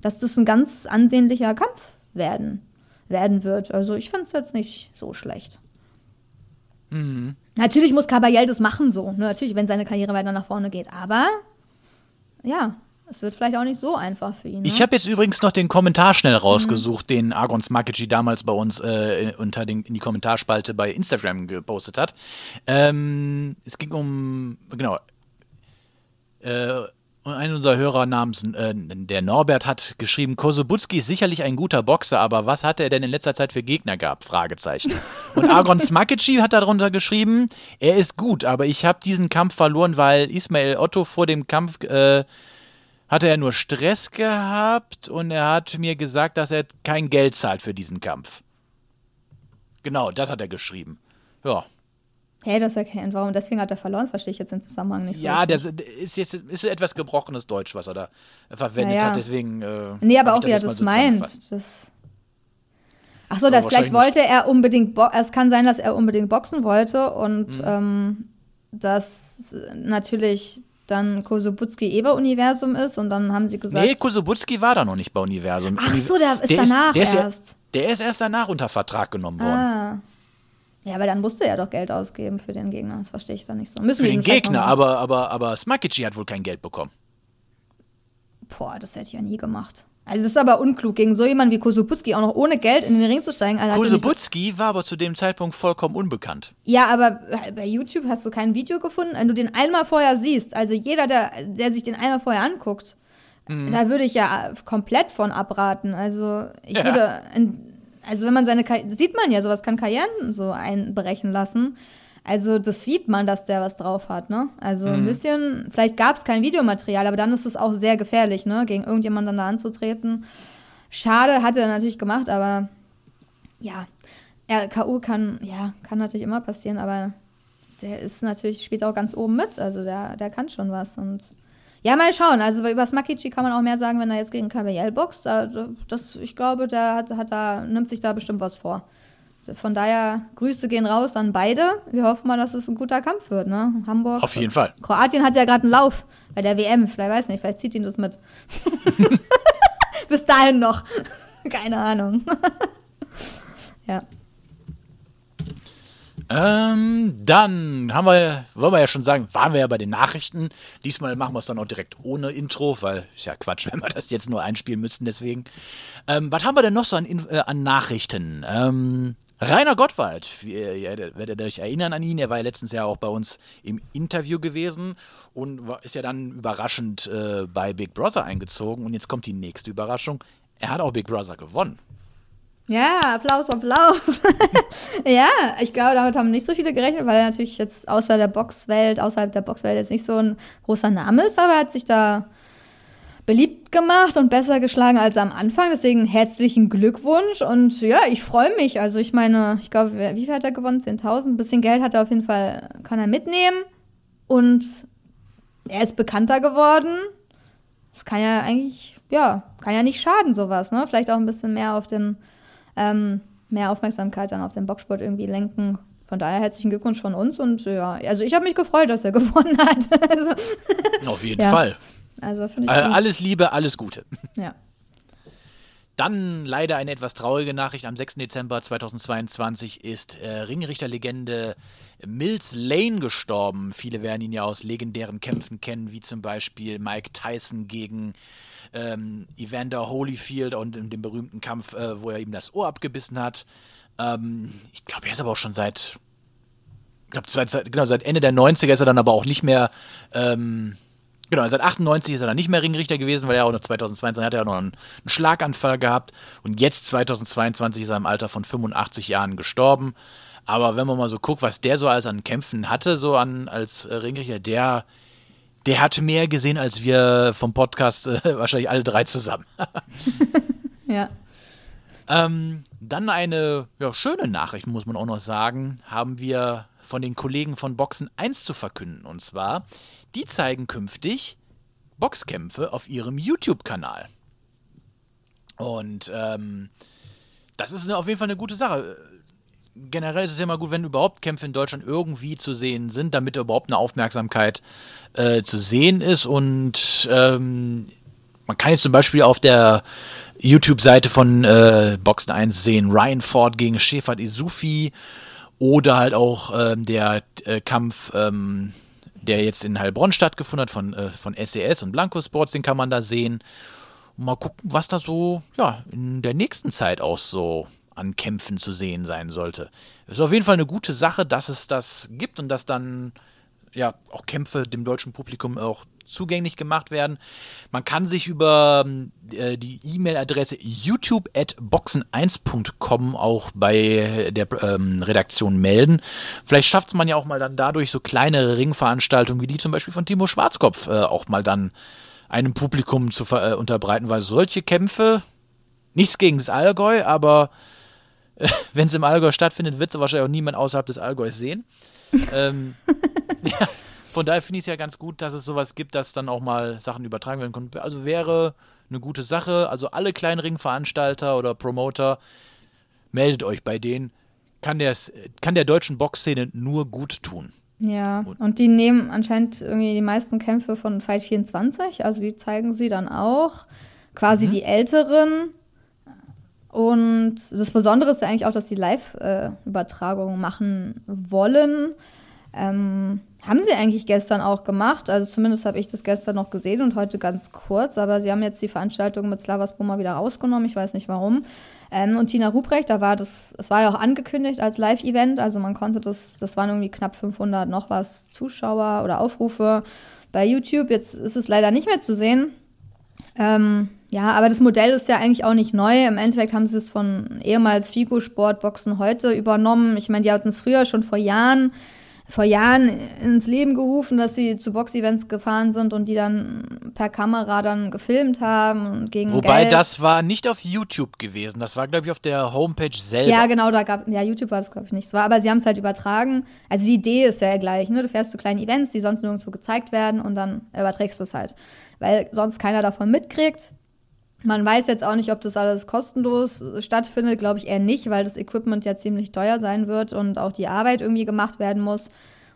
dass das ein ganz ansehnlicher Kampf werden werden wird. Also ich finde es jetzt nicht so schlecht. Natürlich muss Caballel das machen so. Ne? Natürlich, wenn seine Karriere weiter nach vorne geht. Aber ja, es wird vielleicht auch nicht so einfach für ihn. Ne? Ich habe jetzt übrigens noch den Kommentar schnell rausgesucht, den Argon Smakici damals bei uns äh, unter den, in die Kommentarspalte bei Instagram gepostet hat. Ähm, es ging um, genau, äh, und ein unserer Hörer namens, äh, der Norbert hat geschrieben, Kosobutski ist sicherlich ein guter Boxer, aber was hat er denn in letzter Zeit für Gegner gehabt? Fragezeichen. Und Argon Smakici hat darunter geschrieben, er ist gut, aber ich habe diesen Kampf verloren, weil Ismail Otto vor dem Kampf äh, hatte er nur Stress gehabt und er hat mir gesagt, dass er kein Geld zahlt für diesen Kampf. Genau, das hat er geschrieben. Ja. Hey, das erkennt. Warum? Deswegen hat er verloren, verstehe ich jetzt den Zusammenhang nicht so. Ja, der richtig. ist jetzt ist etwas gebrochenes Deutsch, was er da verwendet Ja, ja. hat, deswegen. Äh, Nee, aber auch wie er das so meint. Das Ach so, das vielleicht wollte er unbedingt, es kann sein, dass er unbedingt boxen wollte und Mhm. ähm, dass natürlich dann Kosubutski Eber-Universum ist und dann haben sie gesagt, Nee, Kusubutski war da noch nicht bei Universum. Ach so, der ist danach der ist erst. Ja, der ist erst danach unter Vertrag genommen worden. ah. Ja, aber dann musste er doch Geld ausgeben für den Gegner. Das verstehe ich doch nicht so. Müssen Für den Gegner, aber, aber, aber Smakici hat wohl kein Geld bekommen. Boah, das hätte ich ja nie gemacht. Also das ist aber unklug, gegen so jemanden wie Kosubutski auch noch ohne Geld in den Ring zu steigen. Also Kusubutski war aber zu dem Zeitpunkt vollkommen unbekannt. Ja, aber bei YouTube hast du kein Video gefunden, wenn du den einmal vorher siehst. Also jeder, der, der sich den einmal vorher anguckt, Mhm. da würde ich ja komplett von abraten. Also ich Ja. würde, in, also wenn man seine, Karri- sieht man ja, sowas kann Karrieren so einbrechen lassen. Also das sieht man, dass der was drauf hat, ne? Also Mhm. ein bisschen, vielleicht gab es kein Videomaterial, aber dann ist es auch sehr gefährlich, ne? Gegen irgendjemanden da anzutreten. Schade, hat er natürlich gemacht, aber ja, er, K.O. kann, ja, kann natürlich immer passieren, aber der ist natürlich, spielt auch ganz oben mit. Also der, der kann schon was. Und ja, mal schauen. Also über Smakici kann man auch mehr sagen, wenn er jetzt gegen Caballel boxt. Also das, ich glaube, der hat, hat da, nimmt sich da bestimmt was vor. Von daher, Grüße gehen raus an beide. Wir hoffen mal, dass es ein guter Kampf wird, ne? Hamburg. Auf jeden Fall. Kroatien hat ja gerade einen Lauf bei der WM. Vielleicht weiß nicht, vielleicht zieht ihn das mit. Bis dahin noch. Keine Ahnung. ja. Ähm, dann haben wir, wollen wir ja schon sagen, waren wir ja bei den Nachrichten. Diesmal machen wir es dann auch direkt ohne Intro, weil ist ja Quatsch, wenn wir das jetzt nur einspielen müssten, deswegen. Ähm, was haben wir denn noch so an, äh, an Nachrichten? Ähm, Rainer Gottwald, wie, ihr- ihr werdet euch erinnern an ihn, er war ja letztens ja auch bei uns im Interview gewesen und ist ja dann überraschend äh, bei Big Brother eingezogen und jetzt kommt die nächste Überraschung. Er hat auch Big Brother gewonnen. Ja, Applaus, Applaus. ja, ich glaube, damit haben nicht so viele gerechnet, weil er natürlich jetzt außer der Boxwelt, außerhalb der Boxwelt jetzt nicht so ein großer Name ist, aber er hat sich da beliebt gemacht und besser geschlagen als am Anfang. Deswegen herzlichen Glückwunsch und ja, ich freue mich. Also ich meine, ich glaube, wie viel hat er gewonnen? 10.000. Ein bisschen Geld hat er auf jeden Fall, kann er mitnehmen und er ist bekannter geworden. Das kann ja eigentlich, ja, kann ja nicht schaden, sowas, ne? Vielleicht auch ein bisschen mehr auf den, ähm, mehr Aufmerksamkeit dann auf den Boxsport irgendwie lenken. Von daher herzlichen Glückwunsch von uns und ja, also ich habe mich gefreut, dass er gewonnen hat. also, Auf jeden Ja. Fall. also finde Äh, ich gut. alles Liebe, alles Gute. ja. Dann leider eine etwas traurige Nachricht. Am 6. Dezember 2022 ist äh, Ringrichterlegende Mills Lane gestorben. Viele werden ihn ja aus legendären Kämpfen kennen, wie zum Beispiel Mike Tyson gegen ähm, Evander Holyfield und in dem berühmten Kampf, äh, wo er ihm das Ohr abgebissen hat. Ähm, ich glaube, er ist aber auch schon seit, ich glaube, genau, seit Ende der 90er ist er dann aber auch nicht mehr ähm, Genau, seit 98 ist er dann nicht mehr Ringrichter gewesen, weil er auch noch 2022 hat er noch einen, einen Schlaganfall gehabt und jetzt 2022 ist er im Alter von 85 Jahren gestorben. Aber wenn man mal so guckt, was der so als an Kämpfen hatte, so an als äh, Ringrichter, der der hat mehr gesehen als wir vom Podcast äh, wahrscheinlich alle drei zusammen. Ja. Ähm, dann eine ja, schöne Nachricht, muss man auch noch sagen, haben wir von den Kollegen von Boxen 1 zu verkünden. Und zwar, die zeigen künftig Boxkämpfe auf ihrem YouTube-Kanal. Und ähm, das ist eine, auf jeden Fall eine gute Sache. Generell ist es ja immer gut, wenn überhaupt Kämpfe in Deutschland irgendwie zu sehen sind, damit überhaupt eine Aufmerksamkeit äh, zu sehen ist. Und ähm, man kann jetzt zum Beispiel auf der YouTube-Seite von äh, Boxen 1 sehen, Ryan Ford gegen Shefat Isufi oder halt auch ähm, der äh, Kampf, ähm, der jetzt in Heilbronn stattgefunden hat von, äh, von SES und Blanco Sports, den kann man da sehen. Mal gucken, was da so ja, in der nächsten Zeit auch so an Kämpfen zu sehen sein sollte. Es ist auf jeden Fall eine gute Sache, dass es das gibt und dass dann ja auch Kämpfe dem deutschen Publikum auch zugänglich gemacht werden. Man kann sich über äh, die E-Mail-Adresse youtube.boxen1.com auch bei der ähm, Redaktion melden. Vielleicht schafft es man ja auch mal dann dadurch so kleinere Ringveranstaltungen wie die zum Beispiel von Timo Schwarzkopf äh, auch mal dann einem Publikum zu äh, unterbreiten, weil solche Kämpfe, nichts gegen das Allgäu, aber wenn es im Allgäu stattfindet, wird es wahrscheinlich auch niemand außerhalb des Allgäus sehen. ähm, ja, von daher finde ich es ja ganz gut, dass es sowas gibt, dass dann auch mal Sachen übertragen werden können. Also wäre eine gute Sache. Also alle kleinen Ringveranstalter oder Promoter, meldet euch bei denen. Kann, der's, kann der deutschen Boxszene nur gut tun. Ja, und die nehmen anscheinend irgendwie die meisten Kämpfe von Fight 24, also die zeigen sie dann auch. Quasi die älteren. Und das Besondere ist ja eigentlich auch, dass sie Live-Übertragungen machen wollen. Ähm, haben sie eigentlich gestern auch gemacht. Also zumindest habe ich das gestern noch gesehen und heute ganz kurz. Aber sie haben jetzt die Veranstaltung mit Slavas Boma wieder rausgenommen. Ich weiß nicht warum. Ähm, und Tina Ruprecht, da war das, es war ja auch angekündigt als Live-Event. Also man konnte das, das waren irgendwie knapp 500 noch was Zuschauer oder Aufrufe bei YouTube. Jetzt ist es leider nicht mehr zu sehen. Ähm, ja, aber das Modell ist ja eigentlich auch nicht neu. Im Endeffekt haben sie es von ehemals Figo Sportboxen heute übernommen. Ich meine, die hatten es früher schon vor Jahren vor Jahren ins Leben gerufen, dass sie zu Boxevents gefahren sind und die dann per Kamera dann gefilmt haben und gegen Wobei Geld. das war nicht auf YouTube gewesen, das war, glaube ich, auf der Homepage selber. Ja, genau, da gab ja YouTube war das glaube ich nicht. Es war, aber sie haben es halt übertragen. Also die Idee ist ja gleich, ne? Du fährst zu kleinen Events, die sonst nirgendwo gezeigt werden und dann überträgst du es halt, weil sonst keiner davon mitkriegt. Man weiß jetzt auch nicht, ob das alles kostenlos stattfindet, glaube ich eher nicht, weil das Equipment ja ziemlich teuer sein wird und auch die Arbeit irgendwie gemacht werden muss.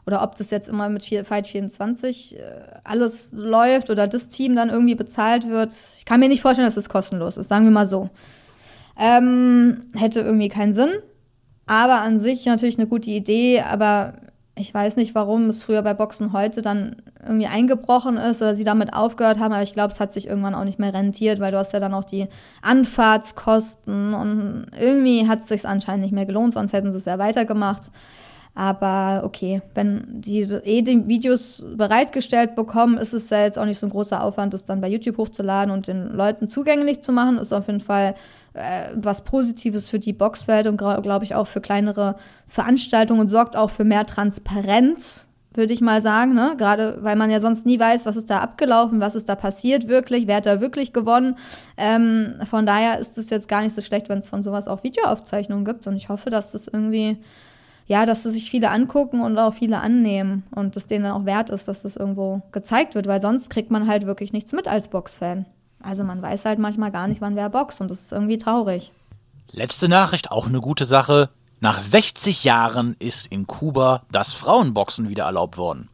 Oder ob das jetzt immer mit Fight 24 äh, alles läuft oder das Team dann irgendwie bezahlt wird. Ich kann mir nicht vorstellen, dass das kostenlos ist, sagen wir mal so. Ähm, hätte irgendwie keinen Sinn. Aber an sich natürlich eine gute Idee, aber ich weiß nicht, warum es früher bei Boxen heute dann irgendwie eingebrochen ist oder sie damit aufgehört haben, aber ich glaube, es hat sich irgendwann auch nicht mehr rentiert, weil du hast ja dann auch die Anfahrtskosten und irgendwie hat es sich anscheinend nicht mehr gelohnt, sonst hätten sie es ja weitergemacht. Aber okay, wenn die eh die Videos bereitgestellt bekommen, ist es ja jetzt auch nicht so ein großer Aufwand, das dann bei YouTube hochzuladen und den Leuten zugänglich zu machen. Ist auf jeden Fall äh, was Positives für die Boxwelt und glaube ich auch für kleinere Veranstaltungen und sorgt auch für mehr Transparenz, würde ich mal sagen. Ne? Gerade weil man ja sonst nie weiß, was ist da abgelaufen, was ist da passiert wirklich, wer hat da wirklich gewonnen. Ähm, von daher ist es jetzt gar nicht so schlecht, wenn es von sowas auch Videoaufzeichnungen gibt. Und ich hoffe, dass das irgendwie ja, dass das sich viele angucken und auch viele annehmen und es denen dann auch wert ist, dass das irgendwo gezeigt wird, weil sonst kriegt man halt wirklich nichts mit als Boxfan. Also man weiß halt manchmal gar nicht, wann wer boxt und das ist irgendwie traurig. Letzte Nachricht, auch eine gute Sache. Nach 60 Jahren ist in Kuba das Frauenboxen wieder erlaubt worden.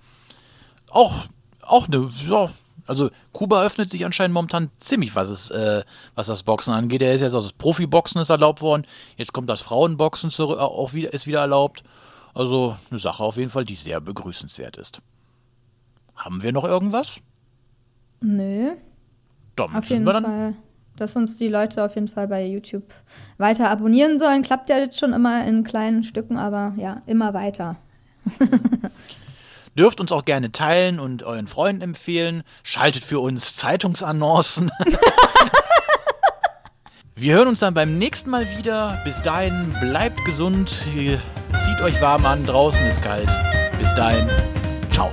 Auch, auch eine, ja, also Kuba öffnet sich anscheinend momentan ziemlich, was, es, äh, was das Boxen angeht. Er ist jetzt also das Profiboxen ist erlaubt worden. Jetzt kommt das Frauenboxen zurück, auch wieder, ist wieder erlaubt. Also eine Sache auf jeden Fall, die sehr begrüßenswert ist. Haben wir noch irgendwas? Nö. Damit Auf jeden. Fall. Dass uns die Leute auf jeden Fall bei YouTube weiter abonnieren sollen. Klappt ja jetzt schon immer in kleinen Stücken, aber ja, immer weiter. Dürft uns auch gerne teilen und euren Freunden empfehlen. Schaltet für uns Zeitungsannoncen. Wir hören uns dann beim nächsten Mal wieder. Bis dahin, bleibt gesund. Zieht euch warm an. Draußen ist kalt. Bis dahin. Ciao.